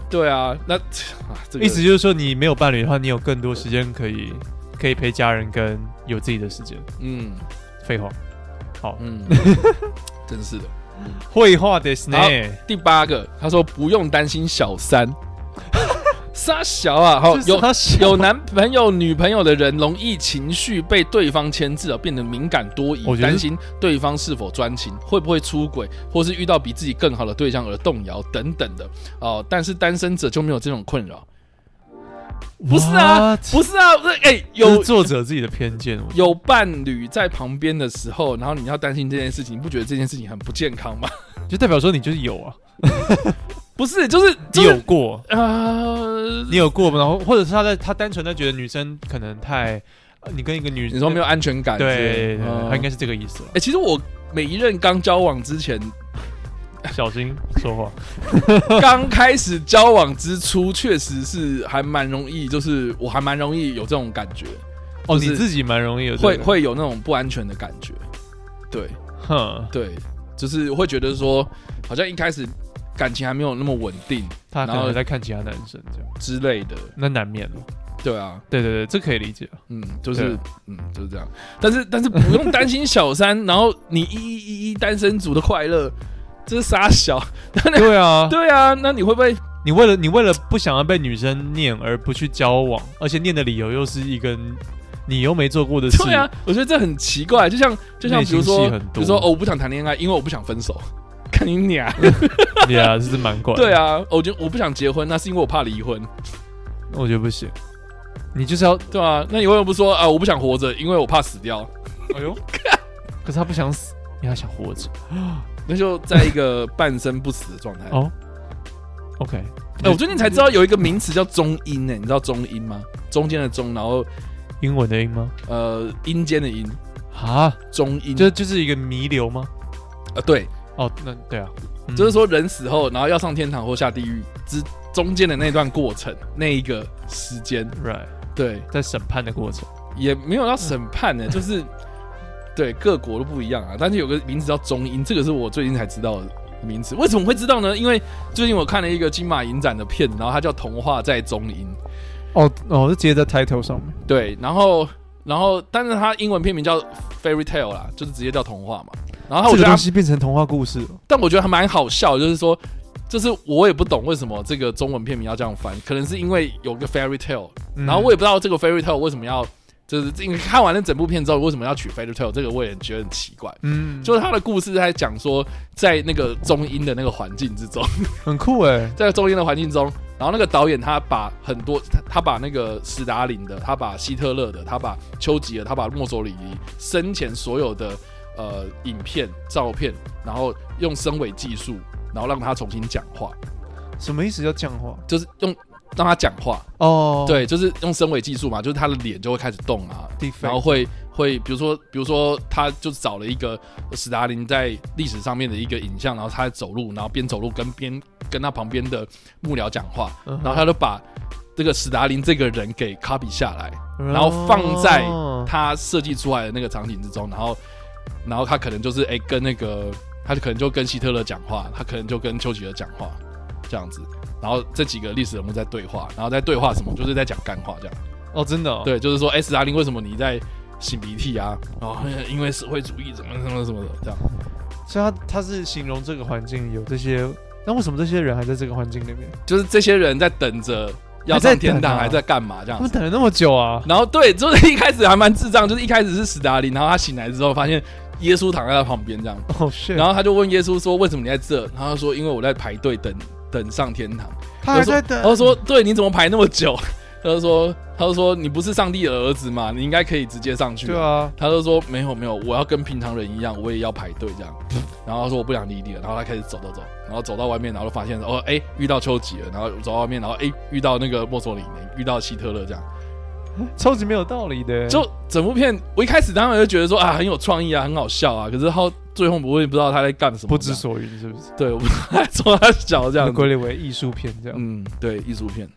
对啊，那 意思就是说，你没有伴侣的话，你有更多时间可以可以陪家人，跟有自己的时间。嗯，废话，好，嗯，真是的，绘画的是呢。第八个，他说不用担心小三。杀小啊，好有有男朋友女朋友的人，容易情绪被对方牵制而变得敏感多疑，担心对方是否专情，会不会出轨，或是遇到比自己更好的对象而动摇等等的哦。但是单身者就没有这种困扰，不是啊，不是啊，哎、欸，有作者自己的偏见，有伴侣在旁边的时候，然后你要担心这件事情，你不觉得这件事情很不健康吗？就代表说你就是有啊。不是，就是、就是、你有过啊？呃、你有过吗？然后，或者是他在他单纯的觉得女生可能太，你跟一个女，你说没有安全感，对，他应该是这个意思。哎、欸，其实我每一任刚交往之前，小心说话。刚开始交往之初，确实是还蛮容易，就是我还蛮容易有这种感觉。哦，你自己蛮容易有会会有那种不安全的感觉。对，哼，对，就是会觉得说，好像一开始感情还没有那么稳定，他可能在看其他男生这样之类的，那难免了。对啊，对对对，这可以理解。嗯，就是嗯就是这样。但是但是不用担心小三，然后你一一一一单身族的快乐，这是傻小。对啊，对啊，那你会不会？你为了你为了不想要被女生念而不去交往，而且念的理由又是一个你又没做过的事。对啊，我觉得这很奇怪。就像就像比如说比如说哦，我不想谈恋爱，因为我不想分手。看你娘，对啊，这是蛮怪。对啊，我觉得我不想结婚，那是因为我怕离婚。我觉得不行。你就是要对啊，那你为什么不说啊？我不想活着，因为我怕死掉。哎呦，可是他不想死，因为他想活着，那就在一个半生不死的状态。哦，OK。哎，我最近才知道有一个名词叫中音呢，你知道中音吗？中间的中，然后英文的英吗？呃，阴间的阴啊，中阴就就是一个弥留吗？呃，对，哦，那对啊，就是说人死后，然后要上天堂或下地狱之中间的那段过程，那一个时间，right。对，在审判的过程也没有要审判呢，就是对各国都不一样啊。但是有个名字叫中英，这个是我最近才知道的名字。为什么会知道呢？因为最近我看了一个金马影展的片，然后它叫《童话在中英》。哦哦，是接在 title 上面。对，然后然后，但是它英文片名叫 Fairy Tale 啦，就是直接叫童话嘛。然后我觉得这个东西变成童话故事了，但我觉得还蛮好笑，就是说。就是我也不懂为什么这个中文片名要这样翻，可能是因为有个 fairy tale，然后我也不知道这个 fairy tale 为什么要，就是因为看完了整部片之后为什么要取 fairy tale，这个我也觉得很奇怪。嗯，就是他的故事在讲说，在那个中英的那个环境之中，很酷哎，在中英的环境中，然后那个导演他把很多他他把那个史达林的，他把希特勒的，他把丘吉尔，他把墨索里尼生前所有的呃影片照片，然后用声尾技术。然后让他重新讲话，什么意思？叫讲话？就是用让他讲话哦。Oh. 对，就是用声尾技术嘛，就是他的脸就会开始动啊然后会会，比如说，比如说，他就找了一个史达林在历史上面的一个影像，然后他在走路，然后边走路跟边跟他旁边的幕僚讲话，uh huh. 然后他就把这个史达林这个人给 copy 下来，uh. 然后放在他设计出来的那个场景之中，然后然后他可能就是哎跟那个。他就可能就跟希特勒讲话，他可能就跟丘吉尔讲话，这样子。然后这几个历史人物在对话，然后在对话什么，就是在讲干话这样。哦，真的、哦？对，就是说，哎，史达林为什么你在擤鼻涕啊？哦，因为社会主义怎么怎么怎么的这样。所以他他是形容这个环境有这些，那为什么这些人还在这个环境里面？就是这些人在等着要在天堂，还在干嘛这样？他们等了那么久啊？然后对，就是一开始还蛮智障，就是一开始是斯达林，然后他醒来之后发现。耶稣躺在他旁边，这样，oh, 然后他就问耶稣说：“为什么你在这？”然后他说：“因为我在排队等等上天堂。”他还在等。他说：“说对，你怎么排那么久？”他就说：“他就说你不是上帝的儿子吗？你应该可以直接上去。”对啊。他就说：“没有没有，我要跟平常人一样，我也要排队这样。”然后他说：“我不想理你了。”然后他开始走走走，然后走到外面，然后就发现哦，哎，遇到丘吉尔，然后走到外面，然后哎，遇到那个墨索里尼，遇到希特勒这样。超级没有道理的，就整部片，我一开始当然就觉得说啊很有创意啊，很好笑啊，可是后最后我也不知道他在干什么，不知所云是不是？对，我从 他小这样归类为艺术片这样，嗯，对，艺术片，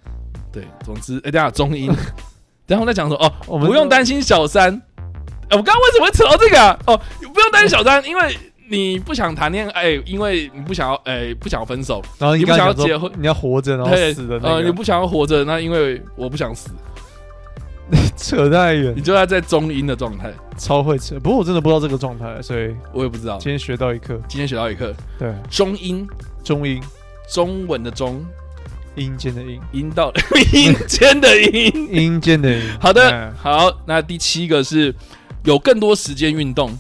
对，总之，哎，等下中音，等下我在讲说哦，我们不用担心小三，哎我刚刚为什么会扯到这个啊？哦，不用担心小三，因为你不想谈恋爱，因为你不想要，哎，不想要分手，然后你不想要结婚，你要活着然后死的，呃，你不想要活着，那因为我不想死。扯太远，你就要在中音的状态，超会扯。不过我真的不知道这个状态，所以我也不知道。今天学到一课，今天学到一课。对，中音，中音，中文的中，阴间的阴，阴道 阴间的阴，阴间的阴。好的，好。那第七个是有更多时间运动。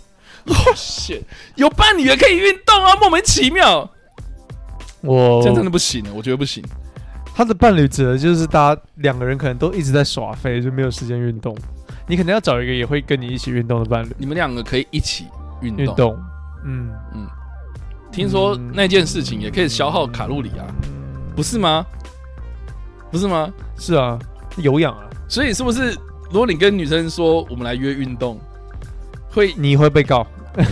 哦，shit，有伴侣也可以运动啊，莫名其妙。我这样真的不行，我觉得不行。他的伴侣指的就是大家两个人可能都一直在耍废，就没有时间运动。你可能要找一个也会跟你一起运动的伴侣。你们两个可以一起运动。运动，嗯嗯。听说那件事情也可以消耗卡路里啊，不是吗？不是吗？是啊，有氧啊。所以是不是如果你跟女生说我们来约运动，会你会被告？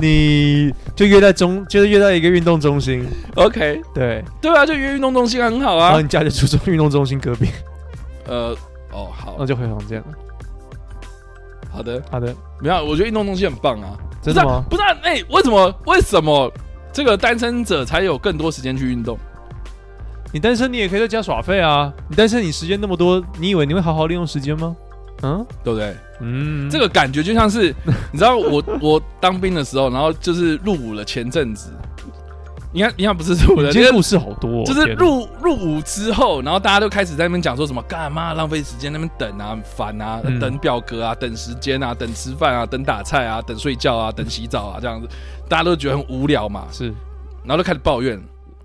你就约在中，就是约在一个运动中心。OK，对对啊，就约运动中心很好啊。然后你家就住在运动中心隔壁。呃，哦，好，那就回房间了。好的，好的，没有，我觉得运动中心很棒啊。真的吗？不是，哎、欸，为什么？为什么这个单身者才有更多时间去运动？你单身，你也可以在家耍废啊。你单身，你时间那么多，你以为你会好好利用时间吗？嗯，对不对？嗯，这个感觉就像是，你知道我我当兵的时候，然后就是入伍了前阵子。你看，你看，不是入伍了，这些故事好多、哦。就是入入伍之后，然后大家都开始在那边讲说什么干嘛浪费时间，那边等啊，很烦啊，嗯、等表格啊，等时间啊，等吃饭啊，等打菜啊，等睡觉啊，等洗澡啊，这样子，大家都觉得很无聊嘛。是，然后就开始抱怨，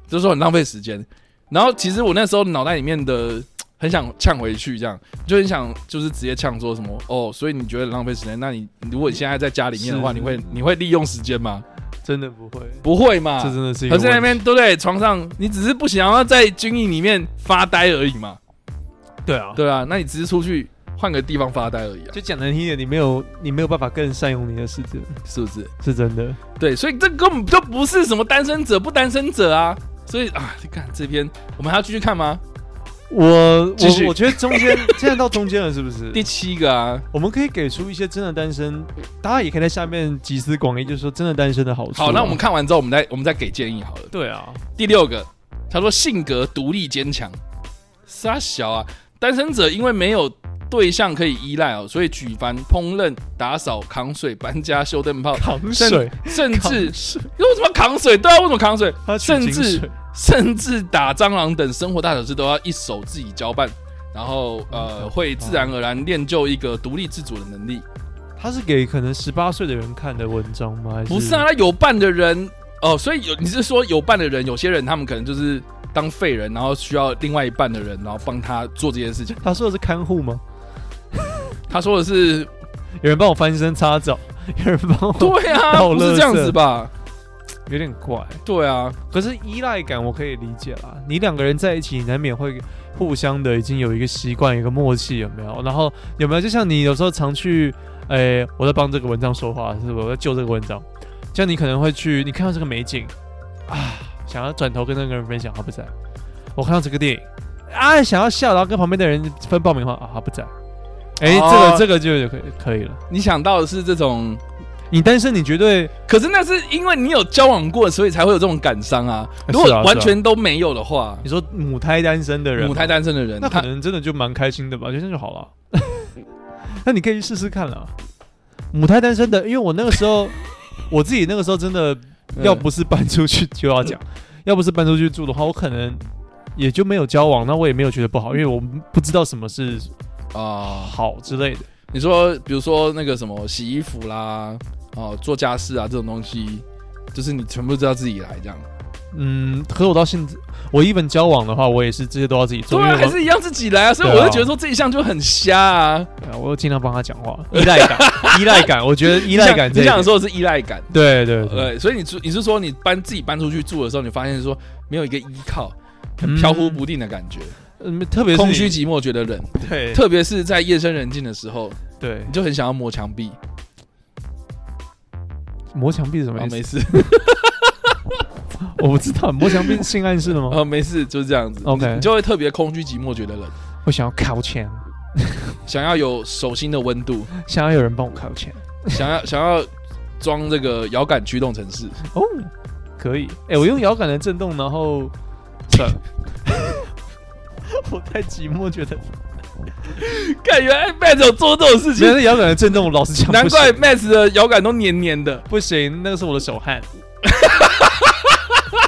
就是说很浪费时间。然后其实我那时候脑袋里面的很想呛回去，这样就很想就是直接呛说什么哦，所以你觉得浪费时间？那你如果你现在在家里面的话，你会你会利用时间吗？真的不会，不会嘛？这真的是一个。可是在那边对不对？床上你只是不想要在军营里面发呆而已嘛？对啊，对啊，那你只是出去换个地方发呆而已啊。就讲难听一点，你没有你没有办法更善用你的时间，是不是？是真的。对，所以这根本就不是什么单身者不单身者啊。所以啊，你看这边，我们还要继续看吗？我我我觉得中间现在到中间了，是不是 第七个啊？我们可以给出一些真的单身，大家也可以在下面集思广益，就是说真的单身的好处啊。好，那我们看完之后，我们再我们再给建议好了。对啊，第六个，他说性格独立坚强，傻小啊，单身者因为没有对象可以依赖哦，所以举凡烹饪、打扫、扛水、搬家、修灯泡、扛水，甚至是为什么扛水？对啊，为什么扛水？甚至。甚至打蟑螂等生活大小事都要一手自己交办，然后呃，会自然而然练就一个独立自主的能力。他是给可能十八岁的人看的文章吗？还是不是啊，他有伴的人哦，所以有你是说有伴的人，有些人他们可能就是当废人，然后需要另外一半的人，然后帮他做这件事情。他说的是看护吗？他说的是有人帮我翻身擦澡，有人帮我对啊，不是这样子吧？有点怪，对啊，可是依赖感我可以理解啦。你两个人在一起，难免会互相的已经有一个习惯，一个默契，有没有？然后有没有？就像你有时候常去，诶、欸，我在帮这个文章说话，是不是？我在救这个文章。像你可能会去，你看到这个美景啊，想要转头跟那个人分享，他不在。我看到这个电影啊，想要笑，然后跟旁边的人分爆米花啊，他不在。哎、欸，这个这个就可以可以了。你想到的是这种。你单身，你绝对，可是那是因为你有交往过，所以才会有这种感伤啊。如果完全都没有的话，你说母胎单身的人，母胎单身的人，那可能真的就蛮开心的吧，就这样就好了。那你可以去试试看了。母胎单身的，因为我那个时候，我自己那个时候真的，要不是搬出去就要讲，要不是搬出去住的话，我可能也就没有交往，那我也没有觉得不好，因为我不知道什么是啊好之类的。你说，比如说那个什么洗衣服啦。哦，做家事啊，这种东西，就是你全部都要自己来这样。嗯，可是我到现在，我一本交往的话，我也是这些都要自己做。对啊，还是一样自己来啊，所以我就觉得说这一项就很瞎啊。对啊，我又尽量帮他讲话，依赖感，依赖感，我觉得依赖感，你想说的是依赖感。对对对，对，所以你你是说你搬自己搬出去住的时候，你发现说没有一个依靠，很飘忽不定的感觉，嗯，特别是空虚寂寞，觉得冷。对，特别是在夜深人静的时候，对，你就很想要磨墙壁。磨墙壁是什么意思？没事，我不知道。磨墙壁是性暗示的吗？啊，没事，就是这样子。OK，你就会特别空虚寂寞，觉得冷。我想要靠墙，想要有手心的温度，想要有人帮我靠墙，想要想要装这个遥感驱动程式。哦，可以。哎，我用遥感的震动，然后。我太寂寞，觉得。感觉 Max 有做这种事情，那是摇杆的震动。老实讲，难怪 Max 的摇杆都黏黏的。不行，那个是我的手汗。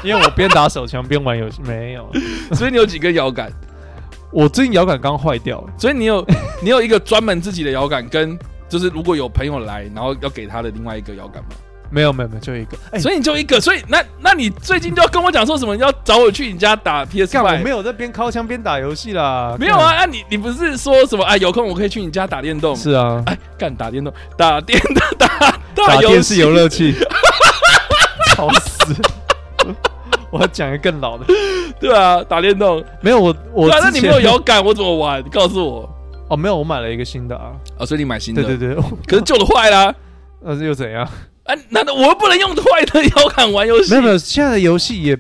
因为我边打手枪边玩游戏，没有。所以你有几根摇杆？我最近摇杆刚坏掉，所以你有你有一个专门自己的摇杆，跟就是如果有朋友来，然后要给他的另外一个摇杆吗？没有没有没有，就一个，欸、所以你就一个，所以那那你最近就要跟我讲说什么？你要找我去你家打 PS？我没有在边敲枪边打游戏啦，没有啊？啊你你不是说什么？哎，有空我可以去你家打电动。是啊，哎，干打电动，打电动，打打，打电视游乐器，吵死！我要讲一个更老的，对啊，打电动没有我我，那你没有摇杆，我怎么玩？你告诉我。哦，没有，我买了一个新的啊，啊，所以你买新的？对对对，可是旧的坏啦，那是又怎样？哎，难道我又不能用坏的摇杆玩游戏？没有没有，现在的游戏也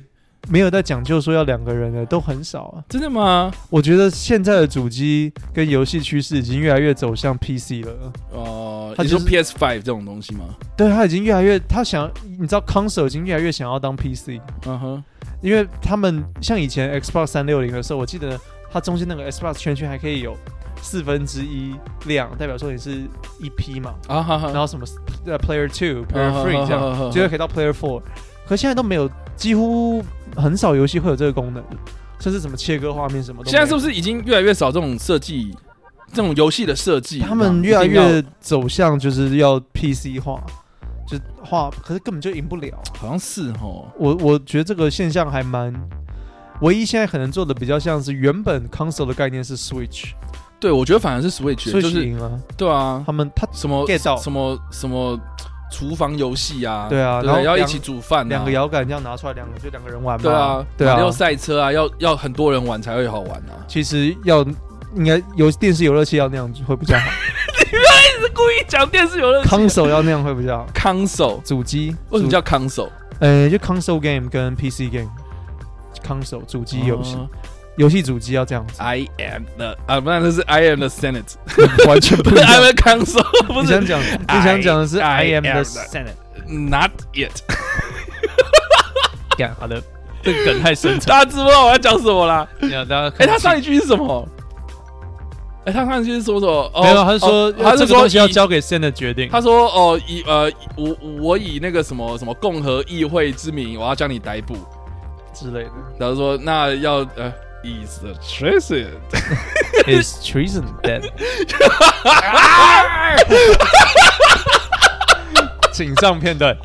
没有在讲究说要两个人的，都很少啊。真的吗？我觉得现在的主机跟游戏趋势已经越来越走向 PC 了。哦、呃，你说 PS Five 这种东西吗？对，他已经越来越，他想，你知道，console 已经越来越想要当 PC。嗯哼，因为他们像以前 Xbox 三六零的时候，我记得它中间那个 Xbox 圈圈还可以有。四分之一量代表说你是一批嘛，uh -huh. 然后什么呃 Player Two、Player Three 这样，最后可以到 Player Four，可现在都没有，几乎很少游戏会有这个功能，甚至什么切割画面什么的。现在是不是已经越来越少这种设计，这种游戏的设计？他们越来越走向就是要 PC 化，就画，可是根本就赢不了。好像是哦，我我觉得这个现象还蛮，唯一现在可能做的比较像是原本 Console 的概念是 Switch。对，我觉得反而是 Switch，就是赢了。对啊，他们他什么 get 到什么什么厨房游戏啊？对啊，然后要一起煮饭，两个摇杆这样拿出来，两个就两个人玩嘛。对啊，对啊，要赛车啊，要要很多人玩才会好玩啊。其实要应该有电视游乐器要那样子会比较好。你不要一直故意讲电视游乐器。Console 要那样会比较好。Console 主机为什么叫 Console？呃，就 Console game 跟 PC game。Console 主机游戏。游戏主机要这样子。I am the 啊，不然这是 I am the Senate，完全不是 I am the Council。不是你想讲，你想讲的是 I am the Senate，Not yet。好的，这个梗太深沉，大家知不知道我要讲什么啦？大家哎，他上一句是什么？哎，他上一句是说什么？没有，他是说他这个东西要交给 Senate 决定。他说哦，以呃，我我以那个什么什么共和议会之名，我要将你逮捕之类的。然后说那要呃。Is the treason? Is treason dead? 请上片段。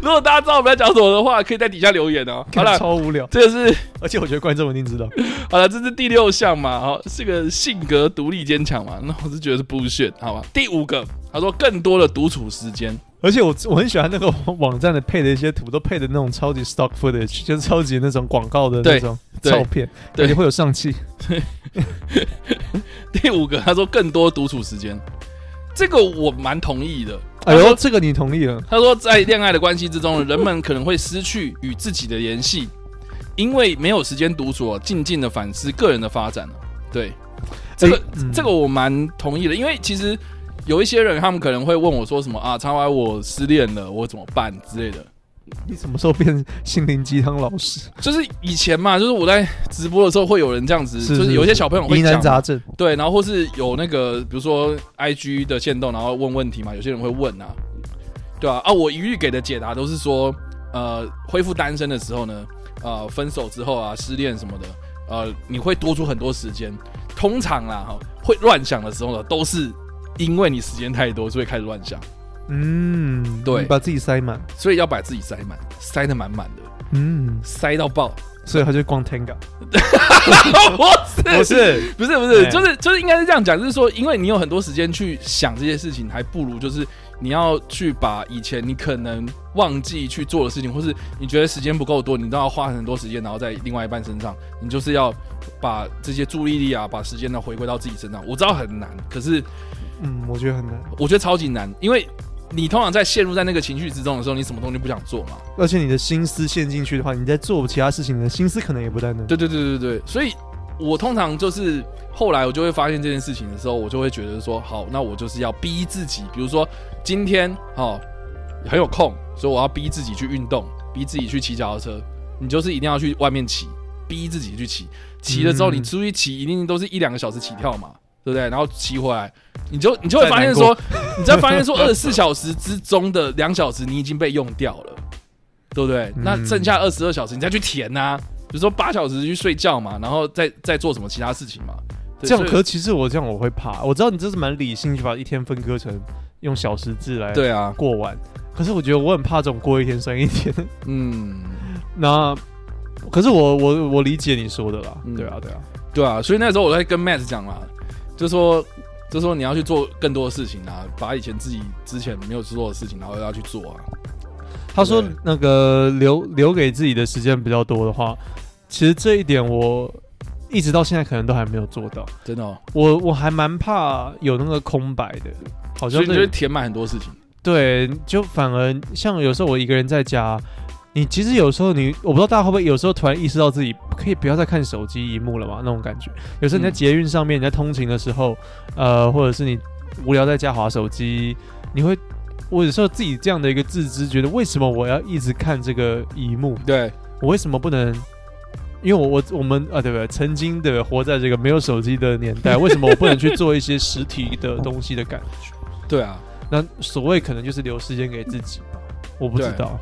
如果大家知道我们要讲什么的话，可以在底下留言哦。好了，超无聊。这个是，而且我觉得观众一定知道。好了，这是第六项嘛？好，是个性格独立坚强嘛？那我是觉得是 bullshit，好吧？第五个，他说更多的独处时间。而且我我很喜欢那个 网站的配的一些图，都配的那种超级 stock footage，就是超级那种广告的那种照片，对，你会有上气。第五个，他说更多独处时间，这个我蛮同意的。哎呦，这个你同意了？他说在恋爱的关系之中，人们可能会失去与自己的联系，因为没有时间独处，静静的反思个人的发展。对，这个、欸嗯、这个我蛮同意的，因为其实。有一些人，他们可能会问我说什么啊？常常我失恋了，我怎么办之类的？你什么时候变心灵鸡汤老师？就是以前嘛，就是我在直播的时候，会有人这样子，是是是就是有一些小朋友会疑难杂症，对，然后或是有那个，比如说 IG 的限动，然后问问题嘛，有些人会问啊，对啊，啊，我一律给的解答都是说，呃，恢复单身的时候呢，呃，分手之后啊，失恋什么的，呃，你会多出很多时间，通常啦，哈，会乱想的时候呢，都是。因为你时间太多，所以开始乱想。嗯，对，把自己塞满，所以要把自己塞满，塞得满满的。嗯，塞到爆，所以他就逛 Tenga。不是，不是，不是，不是，就是，就是应该是这样讲，就是说，因为你有很多时间去想这些事情，还不如就是你要去把以前你可能忘记去做的事情，或是你觉得时间不够多，你都要花很多时间，然后在另外一半身上，你就是要把这些注意力啊，把时间呢回归到自己身上。我知道很难，可是。嗯，我觉得很难，我觉得超级难，因为你通常在陷入在那个情绪之中的时候，你什么东西不想做嘛？而且你的心思陷进去的话，你在做其他事情，你的心思可能也不在那。对对对对对，所以我通常就是后来我就会发现这件事情的时候，我就会觉得说，好，那我就是要逼自己，比如说今天哦很有空，所以我要逼自己去运动，逼自己去骑脚踏车。你就是一定要去外面骑，逼自己去骑，骑了之后你出去骑，一定都是一两个小时起跳嘛。对不对？然后骑回来，你就你就会发现说，你就会发现说，二十四小时之中的两小时你已经被用掉了，对不对？嗯、那剩下二十二小时你再去填呐、啊，比如说八小时去睡觉嘛，然后再再做什么其他事情嘛。这样，可其实我这样我会怕。我知道你这是蛮理性，去把一天分割成用小时制来对啊过完。可是我觉得我很怕这种过一天算一天。嗯，那可是我我我理解你说的啦。对啊，对啊，对啊。所以那时候我在跟 Matt 讲嘛。就说，就说你要去做更多的事情啊，把以前自己之前没有做的事情，然后要去做啊。他说那个留留给自己的时间比较多的话，其实这一点我一直到现在可能都还没有做到。真的哦，我我还蛮怕有那个空白的。好像就会填满很多事情。对，就反而像有时候我一个人在家，你其实有时候你我不知道大家会不会有时候突然意识到自己可以不要再看手机荧幕了嘛？那种感觉。有时候你在捷运上面，你在通勤的时候，呃，或者是你无聊在家划手机，你会我有时候自己这样的一个自知，觉得为什么我要一直看这个荧幕？对，我为什么不能？因为我我我们啊，对不对？曾经的活在这个没有手机的年代，为什么我不能去做一些实体的东西的感觉？对啊。那所谓可能就是留时间给自己吧，我不知道。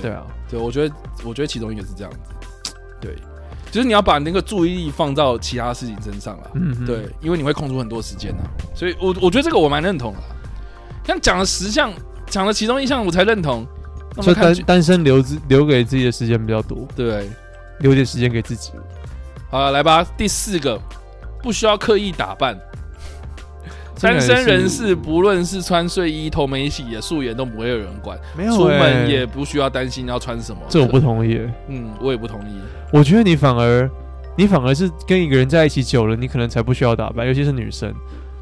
对对啊，对，我觉得我觉得其中一个是这样子。对，就是你要把那个注意力放到其他事情身上了。嗯，对，因为你会空出很多时间啊。所以我我觉得这个我蛮认同的。像讲了十项，讲了其中一项我才认同。就单单身留自留给自己的时间比较多，对，留点时间给自己。好了，来吧，第四个，不需要刻意打扮。单身人士不论是穿睡衣、头没洗的素颜都不会有人管，没有出门也不需要担心要穿什么。这我不同意。嗯，我也不同意。我觉得你反而，你反而是跟一个人在一起久了，你可能才不需要打扮，尤其是女生。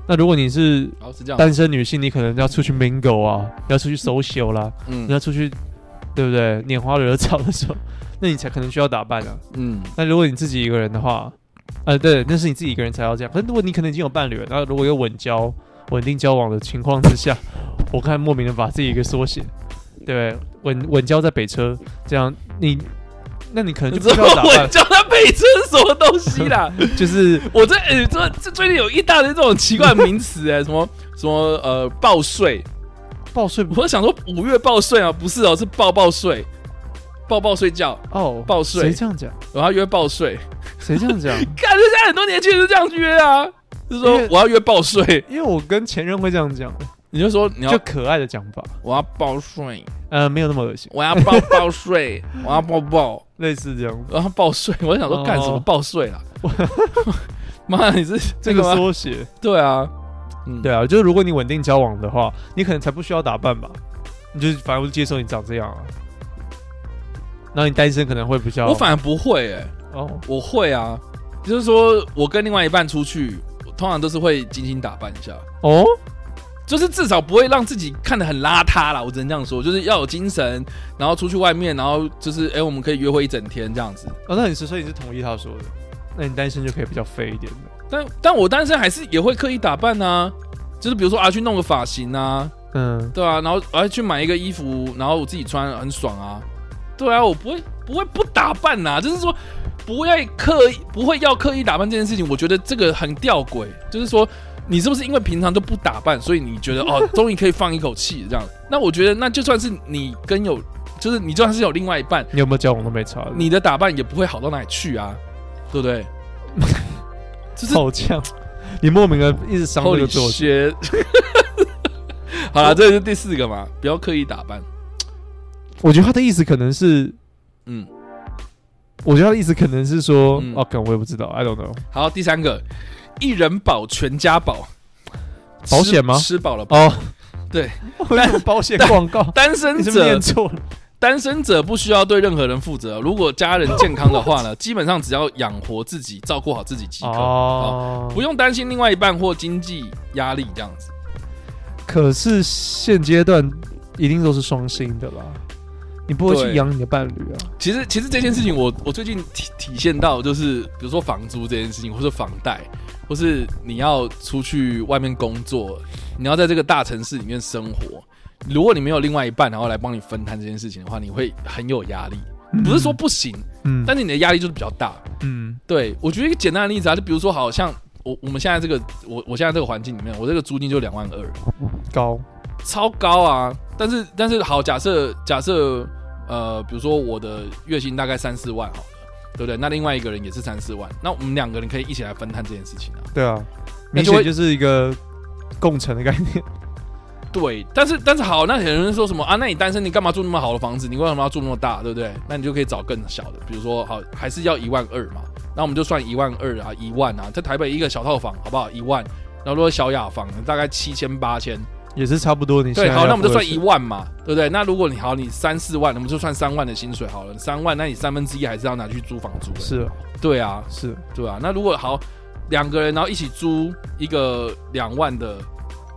那如果你是单身女性，你可能要出去 mingle 啊，要出去 social 啦，嗯，你要出去，对不对？拈花惹草的时候，那你才可能需要打扮啊。嗯，那如果你自己一个人的话。呃，对，那是你自己一个人才要这样。可是如果你可能已经有伴侣了，然后如果有稳交、稳定交往的情况之下，我看莫名的把自己一个缩写，对，稳稳交在北车，这样你，那你可能就不需要打扮。稳交在北车是什么东西啦？就是我这，呃，这这最近有一大堆这种奇怪的名词，哎，什么什么呃报税，报税，我想说五月报税啊，不是哦，是报报税。抱抱睡觉哦，抱睡。谁这样讲？我要约抱睡，谁这样讲？看，现在很多年轻人都这样约啊，就是说我要约抱睡，因为我跟前任会这样讲，你就说你要就可爱的讲法，我要抱睡，呃，没有那么恶心，我要抱抱睡，我要抱抱，类似这样，然后抱睡，我想说干什么抱睡啊？妈，你是这个缩写？对啊，嗯，对啊，就是如果你稳定交往的话，你可能才不需要打扮吧，你就反正接受你长这样啊。那你单身可能会比较，我反而不会哎、欸，哦，我会啊，就是说我跟另外一半出去，通常都是会精心打扮一下哦，就是至少不会让自己看得很邋遢啦。我只能这样说，就是要有精神，然后出去外面，然后就是哎、欸，我们可以约会一整天这样子。哦，那你是所以你是同意他说的？那你单身就可以比较废一点的。但但我单身还是也会刻意打扮啊，就是比如说啊去弄个发型啊，嗯，对啊，然后我要去买一个衣服，然后我自己穿很爽啊。对啊，我不会不会不打扮呐、啊，就是说不会刻意不会要刻意打扮这件事情，我觉得这个很吊诡。就是说，你是不是因为平常都不打扮，所以你觉得 哦，终于可以放一口气这样？那我觉得，那就算是你跟有，就是你就算是有另外一半，你有没有交往都没差，你的打扮也不会好到哪里去啊，对不对？就是好呛，你莫名的一直伤 这个做些。好了，这是第四个嘛，不要刻意打扮。我觉得他的意思可能是，嗯，我觉得他的意思可能是说，嗯、哦，可能我也不知道，I don't know。好，第三个，一人保全家保，保险吗？吃饱了哦，对，但保险广告，单身者念错了，单身者不需要对任何人负责。如果家人健康的话呢，基本上只要养活自己，照顾好自己即可，哦，不用担心另外一半或经济压力这样子。可是现阶段一定都是双薪的吧？你不会去养你的伴侣啊？其实，其实这件事情我，我我最近体体现到，就是比如说房租这件事情，或是房贷，或是你要出去外面工作，你要在这个大城市里面生活，如果你没有另外一半，然后来帮你分摊这件事情的话，你会很有压力。嗯、不是说不行，嗯，但是你的压力就是比较大，嗯，对。我举一个简单的例子啊，就比如说，好像我我们现在这个，我我现在这个环境里面，我这个租金就两万二，高，超高啊！但是但是好，假设假设。呃，比如说我的月薪大概三四万好了，对不对？那另外一个人也是三四万，那我们两个人可以一起来分摊这件事情啊。对啊，明显就是一个共成的概念。对，但是但是好，那有人说什么啊？那你单身，你干嘛住那么好的房子？你为什么要住那么大？对不对？那你就可以找更小的，比如说好，还是要一万二嘛？那我们就算一万二啊，一万啊，在台北一个小套房好不好？一万，然后如果小雅房大概七千八千。也是差不多，你对，好，那我们就算一万嘛，对不对？那如果你好，你三四万，我们就算三万的薪水好了，三万，那你三分之一还是要拿去租房租的。是，对啊，是，对啊。那如果好两个人，然后一起租一个两万的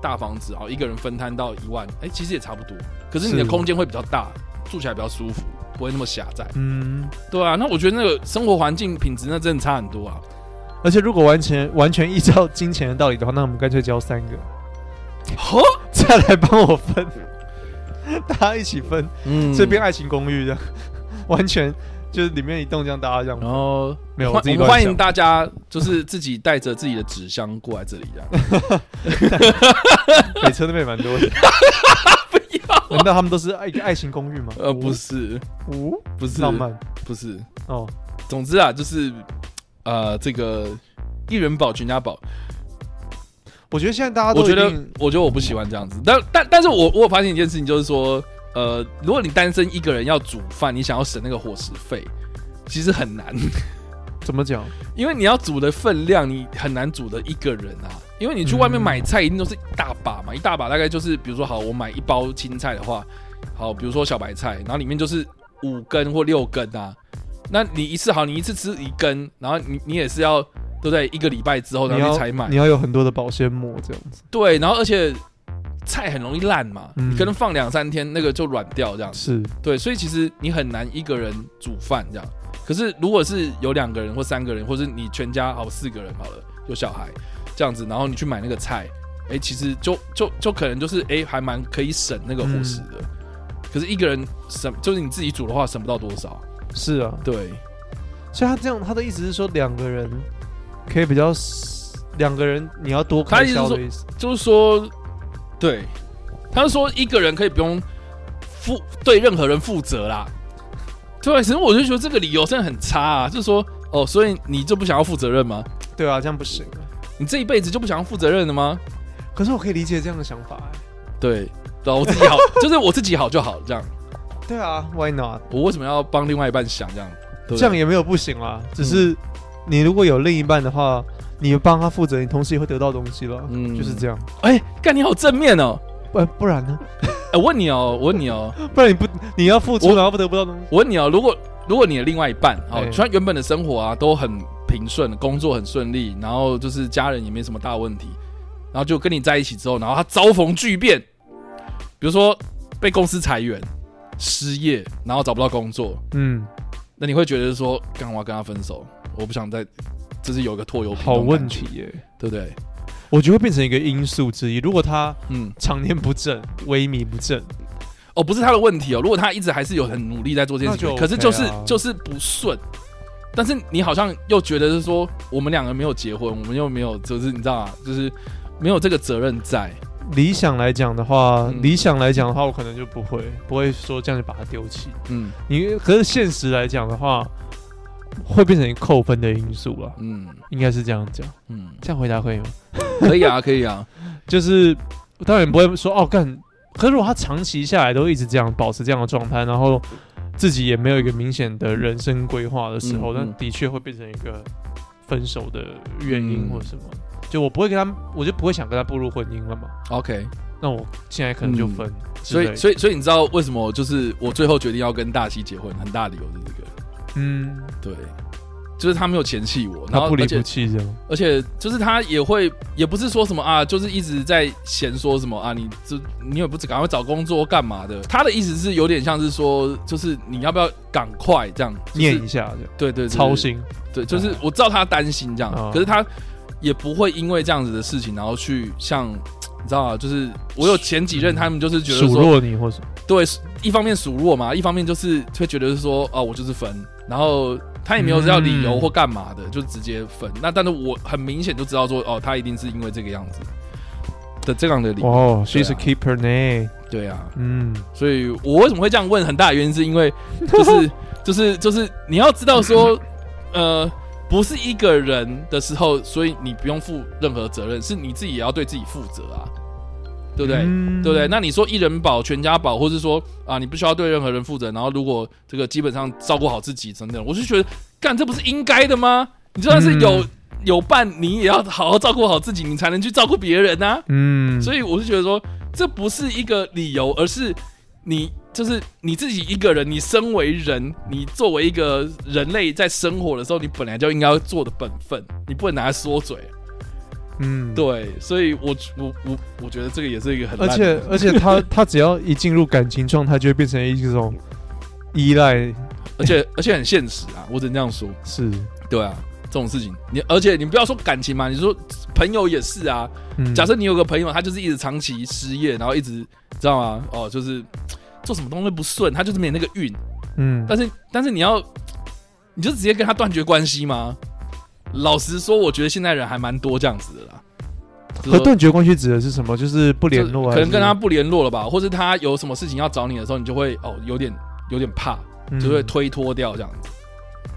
大房子，好一个人分摊到一万，哎、欸，其实也差不多。可是你的空间会比较大，住起来比较舒服，不会那么狭窄。嗯，对啊。那我觉得那个生活环境品质那真的差很多啊。而且如果完全完全依照金钱的道理的话，那我们干脆交三个，好，再来帮我分，大家一起分，嗯，这边爱情公寓这样，完全。就是里面一栋这样，大家这样，然后没有，我欢迎大家，就是自己带着自己的纸箱过来这里，这样。北车那边也蛮多的，不要？难道他们都是爱爱情公寓吗？呃，不是，哦，不是浪漫，不是哦。总之啊，就是呃，这个一人保全家保。我觉得现在大家都，我觉得，我觉得我不喜欢这样子。但但但是我我有发现一件事情，就是说。呃，如果你单身一个人要煮饭，你想要省那个伙食费，其实很难。怎么讲？因为你要煮的分量，你很难煮的一个人啊。因为你去外面买菜，一定都是一大把嘛，一大把大概就是，比如说好，我买一包青菜的话，好，比如说小白菜，然后里面就是五根或六根啊。那你一次好，你一次吃一根，然后你你也是要都在一个礼拜之后然后才买，你要有很多的保鲜膜这样子。对，然后而且。菜很容易烂嘛，嗯、你可能放两三天，那个就软掉这样子。是对，所以其实你很难一个人煮饭这样。可是如果是有两个人或三个人，或是你全家好四个人好了，有小孩这样子，然后你去买那个菜，哎、欸，其实就就就可能就是哎、欸，还蛮可以省那个伙食的。嗯、可是一个人省，就是你自己煮的话，省不到多少。是啊，对。所以他这样，他的意思是说两个人可以比较，两个人你要多开销的意思，就是说。对，他是说一个人可以不用负对任何人负责啦。对，其实我就觉得这个理由真的很差啊，就是说哦，所以你就不想要负责任吗？对啊，这样不行啊。你这一辈子就不想要负责任了吗？可是我可以理解这样的想法哎。对，对啊，我自己好，就是我自己好就好，这样。对啊，Why not？我为什么要帮另外一半想这样？对对这样也没有不行啦，只是你如果有另一半的话。你帮他负责，你同时也会得到东西了。嗯，就是这样。哎，干你好正面哦！不不然呢？哎，我问你哦，我问你哦，不然你不你要付出，然后不得不到东西。我问你哦，如果如果你的另外一半哦，虽然原本的生活啊都很平顺，工作很顺利，然后就是家人也没什么大问题，然后就跟你在一起之后，然后他遭逢巨变，比如说被公司裁员、失业，然后找不到工作，嗯，那你会觉得说，干嘛跟他分手？我不想再。这是有一个拖油瓶，好问题耶，对不对？我觉得会变成一个因素之一。如果他嗯常年不振、萎靡不振，哦，不是他的问题哦。如果他一直还是有很努力在做这件事情，OK 啊、可是就是就是不顺。但是你好像又觉得是说，我们两个没有结婚，我们又没有，就是你知道吗？就是没有这个责任在。理想来讲的话，嗯、理想来讲的话，我可能就不会不会说这样就把它丢弃。嗯，你可是现实来讲的话。会变成扣分的因素了，嗯，应该是这样讲，嗯，这样回答可以吗？可以啊，可以啊，就是当然不会说哦干，可是如果他长期下来都一直这样保持这样的状态，然后自己也没有一个明显的人生规划的时候，那、嗯、的确会变成一个分手的原因或者什么。嗯、就我不会跟他，我就不会想跟他步入婚姻了嘛。OK，那我现在可能就分。嗯、所以，所以，所以你知道为什么就是我最后决定要跟大西结婚，很大理由是这个。嗯，对，就是他没有嫌弃我，然后不离不弃这样，而且就是他也会，也不是说什么啊，就是一直在嫌说什么啊，你这你也不赶快找工作干嘛的？他的意思是有点像是说，就是你要不要赶快这样念一下，对对，操心，对，就是我知道他担心这样，可是他也不会因为这样子的事情，然后去像你知道啊？就是我有前几任，他们就是觉得数落你或者对，一方面数落嘛，一方面就是会觉得是说啊，我就是分。然后他也没有要理由或干嘛的，嗯、就直接分。那但是我很明显就知道说，哦，他一定是因为这个样子的这样的理由。哦，she's a keeper 呢？对啊，嗯，所以我为什么会这样问？很大的原因是因为，就是 就是就是你要知道说，呃，不是一个人的时候，所以你不用负任何责任，是你自己也要对自己负责啊。对不对？嗯、对不对？那你说一人保全家保，或是说啊，你不需要对任何人负责，然后如果这个基本上照顾好自己等等，我是觉得，干这不是应该的吗？你就算是有、嗯、有伴，你也要好好照顾好自己，你才能去照顾别人啊。嗯，所以我是觉得说，这不是一个理由，而是你就是你自己一个人，你身为人，你作为一个人类在生活的时候，你本来就应该要做的本分，你不能拿来说嘴。嗯，对，所以我我我我觉得这个也是一个很，而且而且他 他只要一进入感情状态，就会变成一种依赖，而且而且很现实啊，我只能这样说，是。对啊，这种事情。你而且你不要说感情嘛，你说朋友也是啊，嗯、假设你有个朋友，他就是一直长期失业，然后一直知道吗？哦，就是做什么东西不顺，他就是没那个运，嗯，但是但是你要你就直接跟他断绝关系吗？老实说，我觉得现在人还蛮多这样子的啦。和断绝关系指的是什么？就是不联络啊？可能跟他不联络了吧，或是他有什么事情要找你的时候，你就会哦有点有点怕，就会推脱掉这样子。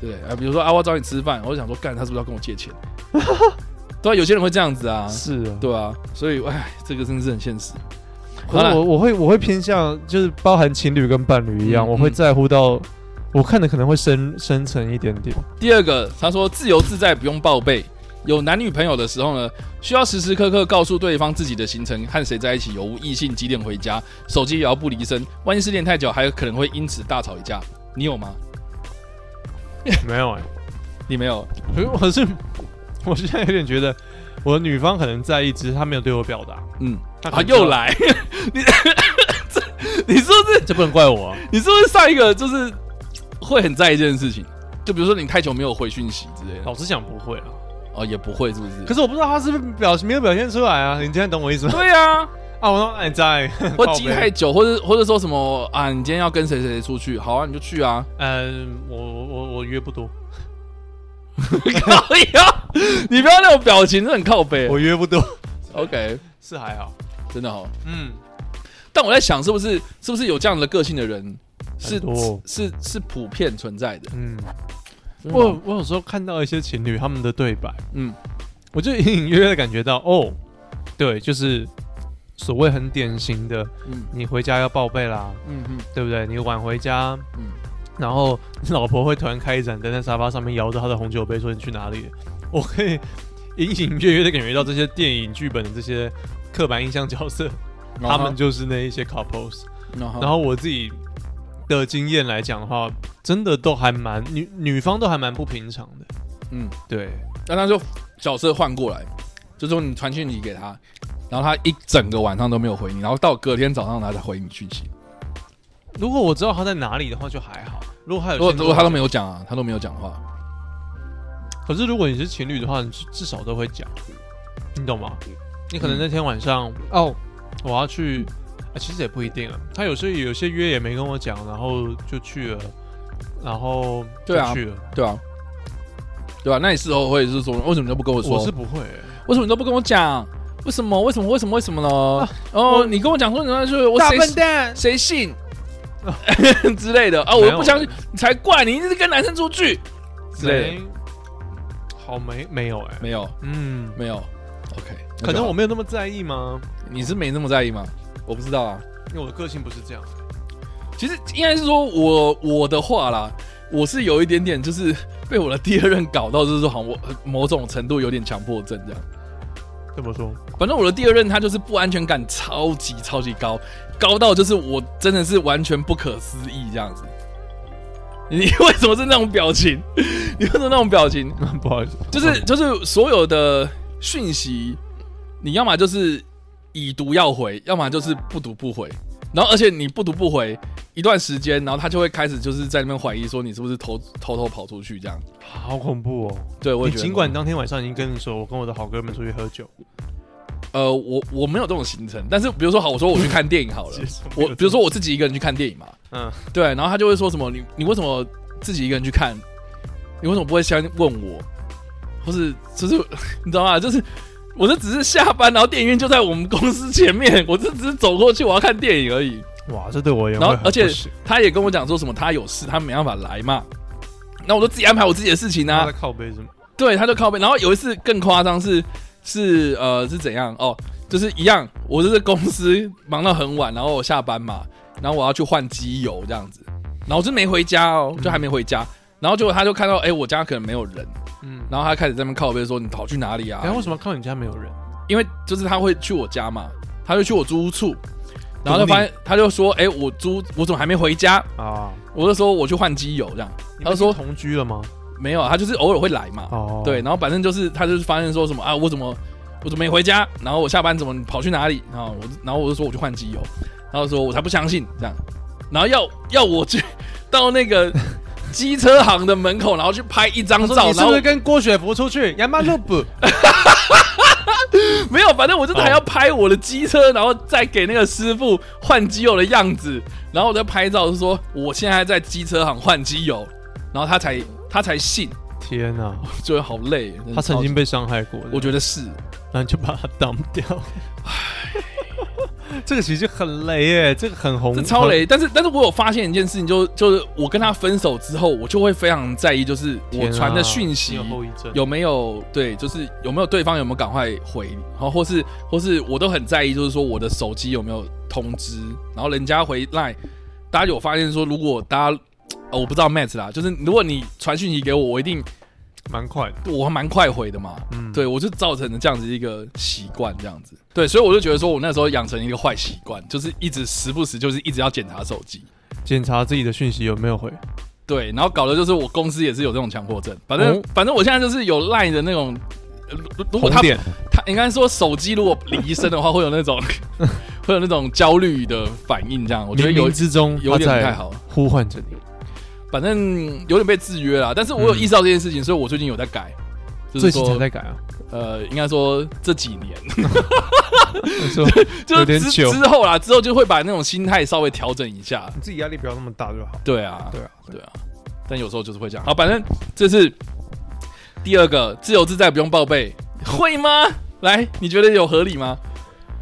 对啊，比如说啊，我找你吃饭，我就想说，干他是不是要跟我借钱？对啊，有些人会这样子啊。是啊，对啊，所以哎，这个真的是很现实。可是我我会我会偏向，就是包含情侣跟伴侣一样，我会在乎到。我看的可能会深深层一点点。第二个，他说自由自在，不用报备。有男女朋友的时候呢，需要时时刻刻告诉对方自己的行程，和谁在一起，有无异性，几点回家，手机也要不离身。万一失联太久，还有可能会因此大吵一架。你有吗？没有哎、欸，你没有。可是，我现在有点觉得，我的女方可能在意，只是她没有对我表达。嗯，啊，又来，你这，你是不是？这不能怪我、啊。你是不是上一个就是？会很在意这件事情，就比如说你太久没有回讯息之类的。老实讲不会啊，哦也不会是不是？可是我不知道他是不是表没有表现出来啊？你今天懂我意思吗？对啊，啊我说你在，或积太久，或者 或者说什么啊？你今天要跟谁谁出去？好啊，你就去啊。嗯，我我我约不多，可以啊，你不要那种表情，是很靠北。我约不多，OK，是还好，真的好。嗯，但我在想，是不是是不是有这样的个性的人？是是是普遍存在的。嗯，我我有时候看到一些情侣他们的对白，嗯，我就隐隐约约的感觉到，哦，对，就是所谓很典型的，嗯，你回家要报备啦，嗯嗯，对不对？你晚回家，嗯，然后你老婆会突然开一盏灯在沙发上面摇着她的红酒杯，说你去哪里？我可以隐隐约约的感觉到这些电影剧本的这些刻板印象角色，他们就是那一些 couples，然后我自己。的经验来讲的话，真的都还蛮女女方都还蛮不平常的，嗯，对。那他就角色换过来，就说你传讯息给他，然后他一整个晚上都没有回你，然后到隔天早上他才回你讯息。如果我知道他在哪里的话，就还好。如果他有，如果如果他都没有讲啊，他都没有讲话。可是如果你是情侣的话，你至少都会讲，你懂吗？你可能那天晚上、嗯、哦，我要去。其实也不一定啊，他有时候有些约也没跟我讲，然后就去了，然后就去了，对啊，对啊，对吧？那你事后会是说，为什么你都不跟我说？我是不会、欸，为什么你都不跟我讲？为什么？为什么？为什么？为什么呢？啊、哦，你跟我讲说你那是我大笨蛋，谁信 之类的啊？我又不相信，你才怪！你一直跟男生出去之类的，好没没有哎、欸，没有，嗯，没有。OK，可能我没有那么在意吗？你是没那么在意吗？我不知道啊，因为我的个性不是这样。其实应该是说我我的话啦，我是有一点点就是被我的第二任搞到，就是说好像我某种程度有点强迫症这样。怎么说？反正我的第二任他就是不安全感超级超级高，高到就是我真的是完全不可思议这样子。你为什么是那种表情？你为什么那种表情？不好意思，就是就是所有的讯息，你要么就是。已读要回，要么就是不读不回，然后而且你不读不回一段时间，然后他就会开始就是在那边怀疑说你是不是偷偷偷跑出去这样，好恐怖哦！对，我觉得。尽管当天晚上已经跟你说，我跟我的好哥们出去喝酒，呃，我我没有这种行程，但是比如说好，我说我去看电影好了，我比如说我自己一个人去看电影嘛，嗯，对，然后他就会说什么你你为什么自己一个人去看？你为什么不会先问我？或是就是 你知道吗？就是。我这只是下班，然后电影院就在我们公司前面，我这只是走过去，我要看电影而已。哇，这对我也。然后，而且他也跟我讲说什么，他有事，他没办法来嘛。那我就自己安排我自己的事情啊。他在靠背是吗？对，他就靠背。然后有一次更夸张是是呃是怎样哦，就是一样，我就是公司忙到很晚，然后我下班嘛，然后我要去换机油这样子，然后我就没回家哦，就还没回家，嗯、然后结果他就看到哎、欸，我家可能没有人。嗯，然后他开始在那边靠背说：“你跑去哪里啊？”为什么靠你家没有人？因为就是他会去我家嘛，他就去我租屋处，然后就发现他就说：“哎，我租我怎么还没回家啊？”我就说：“我去换机油这样。”他就说：“同居了吗？”没有啊，他就是偶尔会来嘛。哦，对，然后反正就是他就是发现说什么啊，我怎么我怎么没回家？然后我下班怎么跑去哪里？然后我然后我就说我去换机油，然后说我才不相信这样，然后要要我去 到那个机车行的门口，然后去拍一张照，你是不是跟郭雪芙出去？亚马路不？没有，反正我就是还要拍我的机车，然后再给那个师傅换机油的样子，然后我在拍照，就说我现在在机车行换机油，然后他才他才信。天哪，觉得好累。他曾经被伤害过，我觉得是，那你就把他挡掉。这个其实很雷耶，这个很红，超雷。但是，但是我有发现一件事情，就就是我跟他分手之后，我就会非常在意，就是我传的讯息有没有对，就是有没有对方有没有赶快回，然后或是或是我都很在意，就是说我的手机有没有通知，然后人家回来，大家有发现说，如果大家。哦，我不知道 Matt 啦，就是如果你传讯息给我，我一定蛮快的，我还蛮快回的嘛。嗯，对我就造成了这样子一个习惯，这样子。对，所以我就觉得说，我那时候养成一个坏习惯，就是一直时不时就是一直要检查手机，检查自己的讯息有没有回。对，然后搞的就是我公司也是有这种强迫症。反正、哦、反正我现在就是有 Line 的那种，如果他他应该说手机如果离身的话，会有那种 会有那种焦虑的反应，这样我觉得有之中有点不太好，呼唤着你。反正有点被制约了，但是我有意识到这件事情，嗯、所以我最近有在改，最近才在改啊。呃，应该说这几年，说 就是之之后啦，之后就会把那种心态稍微调整一下，你自己压力不要那么大就好。对啊，对啊，对啊。但有时候就是会这样。好，反正这是第二个自由自在不用报备，会吗？来，你觉得有合理吗？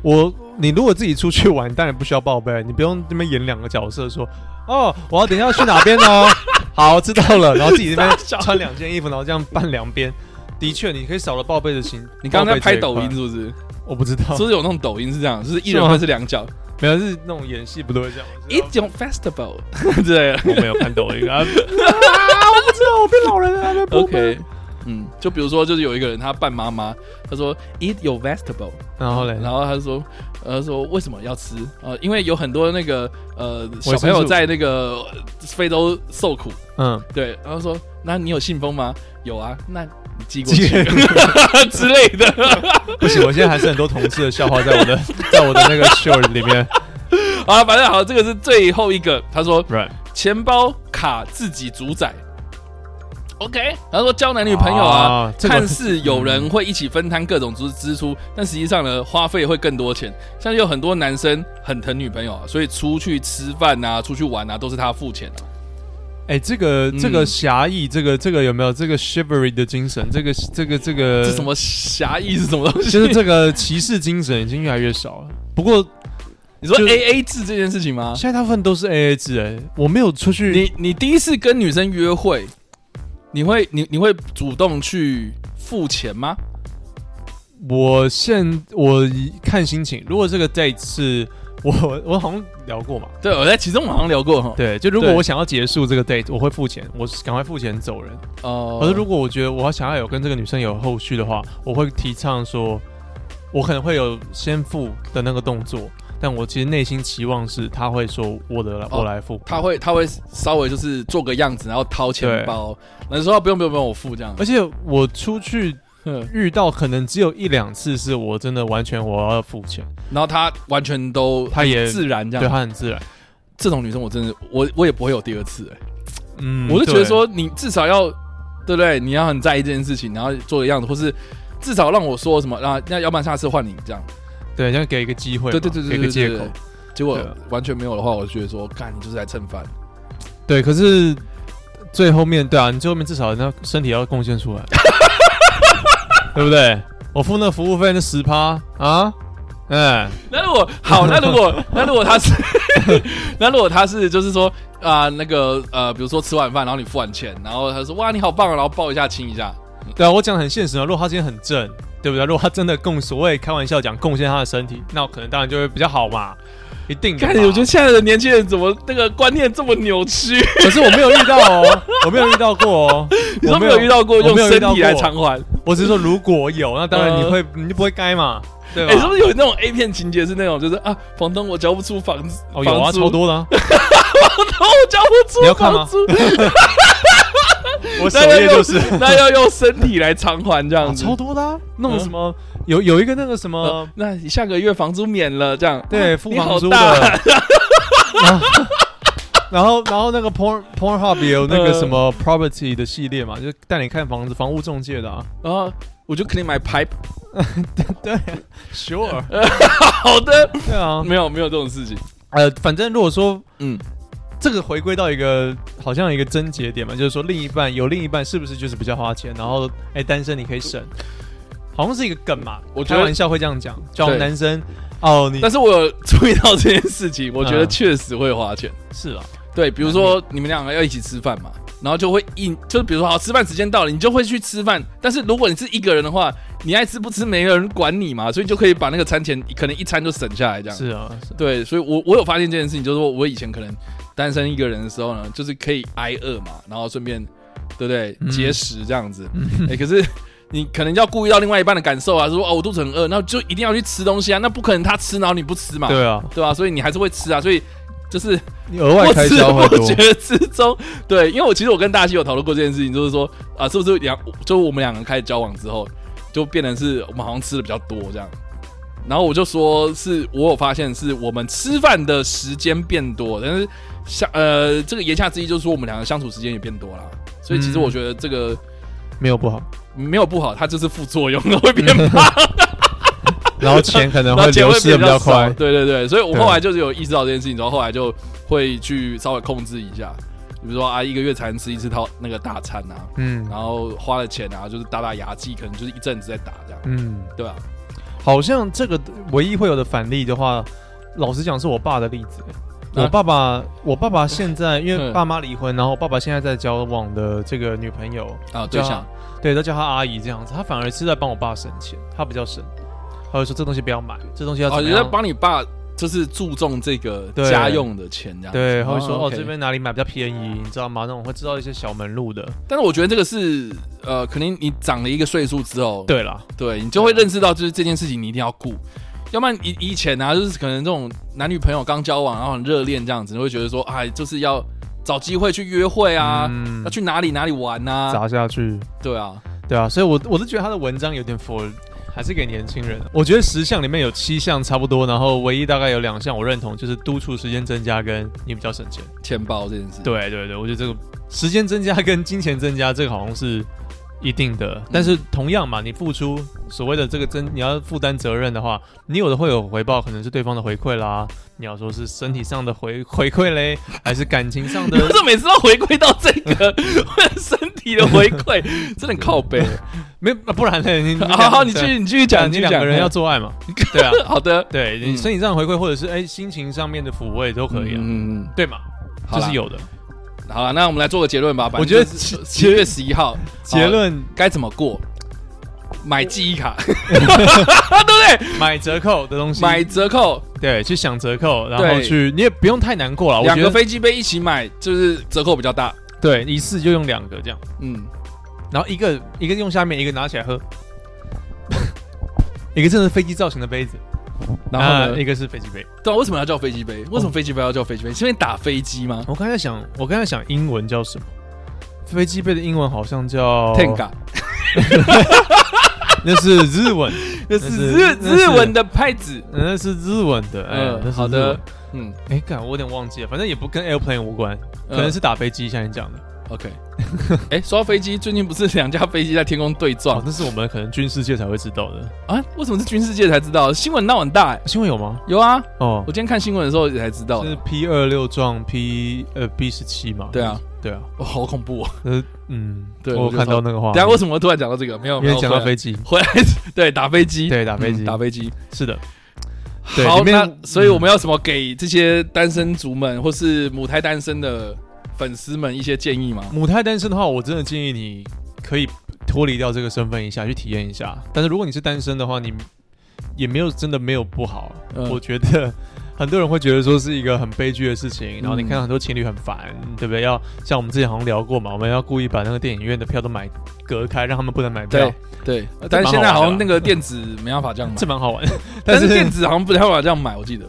我，你如果自己出去玩，当然不需要报备，你不用这边演两个角色说。哦，我要等一下去哪边哦？好，知道了。然后自己这边穿两件衣服，然后这样扮两边。的确，你可以少了报备的心。你刚刚在拍抖音是不是？我不知道，是不是有那种抖音是这样，就是一人分是两角，没有是那种演戏不都会这样？一种 festival 对，我没有看抖音 啊，我不知道，我变老人了。OK。嗯，就比如说，就是有一个人他扮妈妈，他说 eat your vegetable，然后嘞，然后他说，呃，说为什么要吃？呃，因为有很多那个呃小朋友在那个非洲受苦，嗯，对，然后说，那你有信封吗？有啊，那你寄过去 之类的。不行，我现在还是很多同事的笑话在我的 在我的那个 show 里面。啊，反正好，这个是最后一个，他说.钱包卡自己主宰。OK，他说交男女朋友啊，啊这个、看似有人会一起分摊各种支支出，嗯、但实际上呢，花费会更多钱。像有很多男生很疼女朋友啊，所以出去吃饭啊、出去玩啊，都是他付钱的。哎、欸，这个这个侠义，这个这个有没有这个 chivalry 的精神？这个这个这个，这什么侠义是什么东西？就是这个骑士精神已经越来越少了。不过你说 AA 制这件事情吗？现在大部分都是 AA 制。哎，我没有出去。你你第一次跟女生约会？你会你你会主动去付钱吗？我现我看心情。如果这个 date 是我我好像聊过嘛？对，我在其中好像聊过哈。对，就如果我想要结束这个 date，我会付钱，我赶快付钱走人。哦。可是如果我觉得我想要有跟这个女生有后续的话，我会提倡说，我可能会有先付的那个动作。但我其实内心期望是，他会说我的，哦、我来付，他会他会稍微就是做个样子，然后掏钱包，然后说不用不用不用我付这样。而且我出去遇到可能只有一两次是我真的完全我要付钱，然后他完全都他也自然这样，对他很自然。这种女生我真的我我也不会有第二次哎，嗯，我就觉得说你至少要对不对？你要很在意这件事情，然后做个样子，或是至少让我说什么，然后那要不然下次换你这样。对，这样给一个机会，对对对对，给个借口。结果完全没有的话，我就觉得说，干你就是来蹭饭。对，可是最后面对啊，你最后面至少那身体要贡献出来，对不对？我付那服务费那十趴啊，嗯。那如果好，那如果 那如果他是，那如果他是就是说啊，那个呃，比如说吃完饭，然后你付完钱，然后他说哇你好棒啊，然后抱一下亲一下。对啊，我讲的很现实啊。如果他今天很正。对不对？如果他真的贡所谓开玩笑讲贡献他的身体，那我可能当然就会比较好嘛，一定。看，我觉得现在的年轻人怎么那个观念这么扭曲？可是我没有遇到哦，我没有遇到过哦。你说没有遇到过用身体来偿还？我只是说如果有，那当然你会，你就不会该嘛，对吧？哎，是不是有那种 A 片情节是那种，就是啊，房东我交不出房子，哦，有啊，超多的。房东我交不出，你要看吗？我首页就是，那要用身体来偿还这样子，超多的。那种什么有有一个那个什么，那你下个月房租免了这样，对，付房租的。然后然后那个 Porn Pornhub 也有那个什么 Property 的系列嘛，就带你看房子，房屋中介的啊。然后我就肯定买 Pipe，对，Sure，好的，对啊，没有没有这种事情。呃，反正如果说，嗯。这个回归到一个好像一个症结点嘛，就是说另一半有另一半是不是就是比较花钱，然后哎单身你可以省，好像是一个梗嘛。我开玩笑会这样讲，叫男生哦你。但是我有注意到这件事情，我觉得确实会花钱。是啊，对，比如说你们两个要一起吃饭嘛，然后就会硬，就是比如说好吃饭时间到了，你就会去吃饭。但是如果你是一个人的话，你爱吃不吃没有人管你嘛，所以就可以把那个餐钱可能一餐就省下来这样。是啊，对，所以我我有发现这件事情，就是说我以前可能。单身一个人的时候呢，就是可以挨饿嘛，然后顺便，对不对？节食这样子。哎、欸，可是你可能要顾虑到另外一半的感受啊，说哦，我肚子很饿，那就一定要去吃东西啊，那不可能他吃然后你不吃嘛。对啊，对啊，所以你还是会吃啊，所以就是你额外开销。我觉得之中，对，因为我其实我跟大西有讨论过这件事情，就是说啊，是不是两，就我们两个开始交往之后，就变成是我们好像吃的比较多这样。然后我就说是我有发现是我们吃饭的时间变多，但是。像呃，这个言下之意就是说，我们两个相处时间也变多了，所以其实我觉得这个、嗯、没有不好，没有不好，它就是副作用，会变胖 然后钱可能会流失的比较快，对对对，所以我后来就是有意识到这件事情，然后后来就会去稍微控制一下，比如说啊，一个月才能吃一次套那个大餐啊，嗯，然后花了钱啊，就是打打牙祭，可能就是一阵子在打这样，嗯，对啊，好像这个唯一会有的反例的话，老实讲是我爸的例子。我爸爸，我爸爸现在因为 爸妈离婚，然后我爸爸现在在交往的这个女朋友啊，对象，对，都叫他阿姨这样子，他反而是在帮我爸省钱，他比较省，他会说这东西不要买，这东西要？哦，你在帮你爸就是注重这个家用的钱这样，对，他会说哦，这边哪里买比较便宜，你知道吗？那种会知道一些小门路的。但是我觉得这个是呃，可能你长了一个岁数之后，对了，对你就会认识到，就是这件事情你一定要顾。要不然以以前、啊，就是可能这种男女朋友刚交往，然后很热恋这样子，你会觉得说，哎，就是要找机会去约会啊，嗯、要去哪里哪里玩啊，砸下去。对啊，对啊，所以我我是觉得他的文章有点 for，还是给年轻人。我觉得十项里面有七项差不多，然后唯一大概有两项我认同，就是督促时间增加跟你比较省钱，钱包这件事。对对对，我觉得这个时间增加跟金钱增加，这个好像是。一定的，但是同样嘛，你付出所谓的这个真，你要负担责任的话，你有的会有回报，可能是对方的回馈啦。你要说是身体上的回 回馈嘞，还是感情上的？不是每次都回馈到这个 身体的回馈，真的很靠背。没，不然呢？你好好，你继续，你继续讲，你两个人要做爱嘛？对啊，好的，对你身体上的回馈，或者是哎心情上面的抚慰都可以啊，嗯，对嘛，这是有的。好了，那我们来做个结论吧。我觉得七月十一号结论该怎么过？买记忆卡，对不对？买折扣的东西，买折扣，对，去想折扣，然后去，你也不用太难过了。两个飞机杯一起买，就是折扣比较大。对，一次就用两个这样。嗯，然后一个一个用下面，一个拿起来喝，一个真的是飞机造型的杯子。然后呢，一个是飞机杯。对啊，为什么要叫飞机杯？为什么飞机杯要叫飞机杯？是因为打飞机吗？我刚才想，我刚才想英文叫什么？飞机杯的英文好像叫 Tenga，那是日文，那是日日文的拍子，那是日文的。嗯，好的。嗯，哎，干，我有点忘记了，反正也不跟 airplane 无关，可能是打飞机，像你讲的。OK，哎、欸，说到飞机，最近不是两架飞机在天空对撞？那、哦、是我们可能军事界才会知道的啊？为什么是军事界才知道？新闻闹很大、欸，新闻有吗？有啊，哦，我今天看新闻的时候也才知道，是 P 二六撞 P 呃 B 十七嘛？对啊，对啊，哦，好恐怖啊！呃，嗯，对，我看到那个话，等下为什么突然讲到这个？没有，因为讲到飞机，回来 对打飞机，对打飞机，打飞机，是的。好，那所以我们要什么给这些单身族们，或是母胎单身的？粉丝们一些建议吗？母胎单身的话，我真的建议你可以脱离掉这个身份一下，去体验一下。但是如果你是单身的话，你也没有真的没有不好。嗯、我觉得很多人会觉得说是一个很悲剧的事情，然后你看到很多情侣很烦，嗯、对不对？要像我们之前好像聊过嘛，我们要故意把那个电影院的票都买隔开，让他们不能买票。对，对但是现在好像那个电子没办法这样买，这蛮好玩。但是电子好像不太办法这样买，我记得。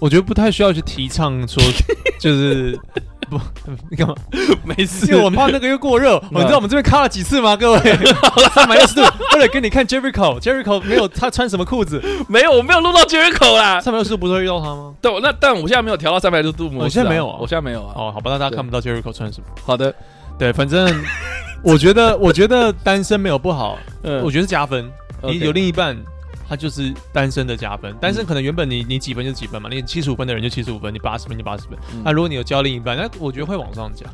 我觉得不太需要去提倡说，就是。不，你干嘛？没事，因为我怕那个又过热。你知道我们这边卡了几次吗？各位，三百六十度，为了给你看 Jericho，Jericho 没有他穿什么裤子？没有，我没有录到 Jericho 啦。三百六十度不是会遇到他吗？对，那但我现在没有调到三百六十度模式。我现在没有啊，我现在没有啊。哦，好吧，那大家看不到 Jericho 穿什么。好的，对，反正我觉得，我觉得单身没有不好，我觉得是加分。你有另一半。他就是单身的加分，单身可能原本你你几分就几分嘛，你七十五分的人就七十五分，你八十分就八十分。那如果你有交另一半，那我觉得会往上加。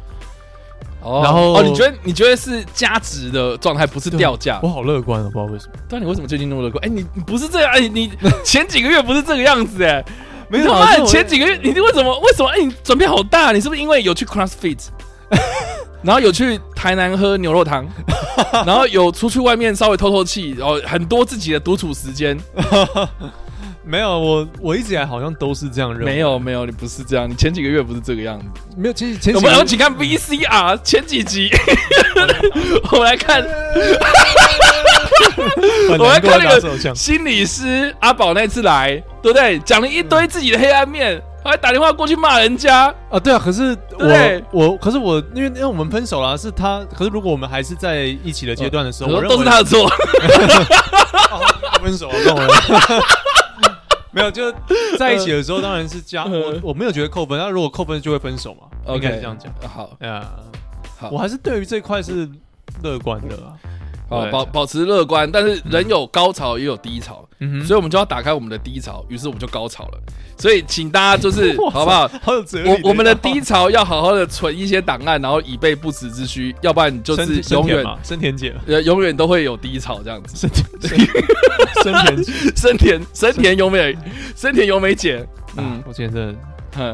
哦，然后哦，你觉得你觉得是加值的状态，不是掉价？我好乐观啊，不知道为什么。但你为什么最近那么乐观？哎，你你不是这样，哎，你前几个月不是这个样子，哎，没错啊，前几个月你为什么为什么？哎，你转变好大，你是不是因为有去 CrossFit？然后有去台南喝牛肉汤，然后有出去外面稍微透透气，然后很多自己的独处时间。没有，我我一直以来好像都是这样认为。没有没有，你不是这样，你前几个月不是这个样子。没有，其实前几我们要请看 VCR 前几集，我们来看，我们来看那个心理师阿宝那次来，对不对？讲了一堆自己的黑暗面。还打电话过去骂人家啊？对啊，可是我我可是我，因为因为我们分手了，是他。可是如果我们还是在一起的阶段的时候，我都是他的错。分手了，没有，就在一起的时候当然是加我，我没有觉得扣分。那如果扣分就会分手嘛？应该是这样讲。好，呀，好，我还是对于这块是乐观的。啊，保保持乐观，但是人有高潮也有低潮，嗯，所以我们就要打开我们的低潮，于是我们就高潮了。所以请大家就是 好不好？好有哲理。我我们的低潮要好好的存一些档案，然后以备不时之需，要不然就是永远生田姐，呃，永远都会有低潮这样子。生田，生田，生田，生田由美，生田由美姐，嗯，我觉得。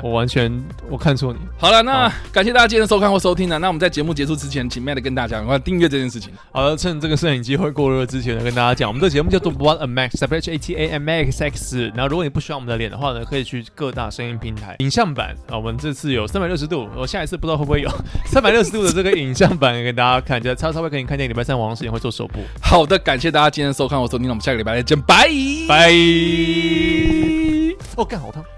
我完全我看错你。好了，那感谢大家今天的收看或收听呢。那我们在节目结束之前，请 Matt 跟大家赶快订阅这件事情。好了，趁这个摄影机会过热之前呢，跟大家讲，我们的节目叫做 What a Max，W H A T A M X X。然后如果你不喜欢我们的脸的话呢，可以去各大声音平台影像版啊。我们这次有三百六十度，我下一次不知道会不会有 三百六十度的这个影像版给大家看。就超超会给你看见礼拜三晚上时间会做首播。好的，感谢大家今天的收看或收听，我们下个礼拜再见，拜拜。哦，干好烫。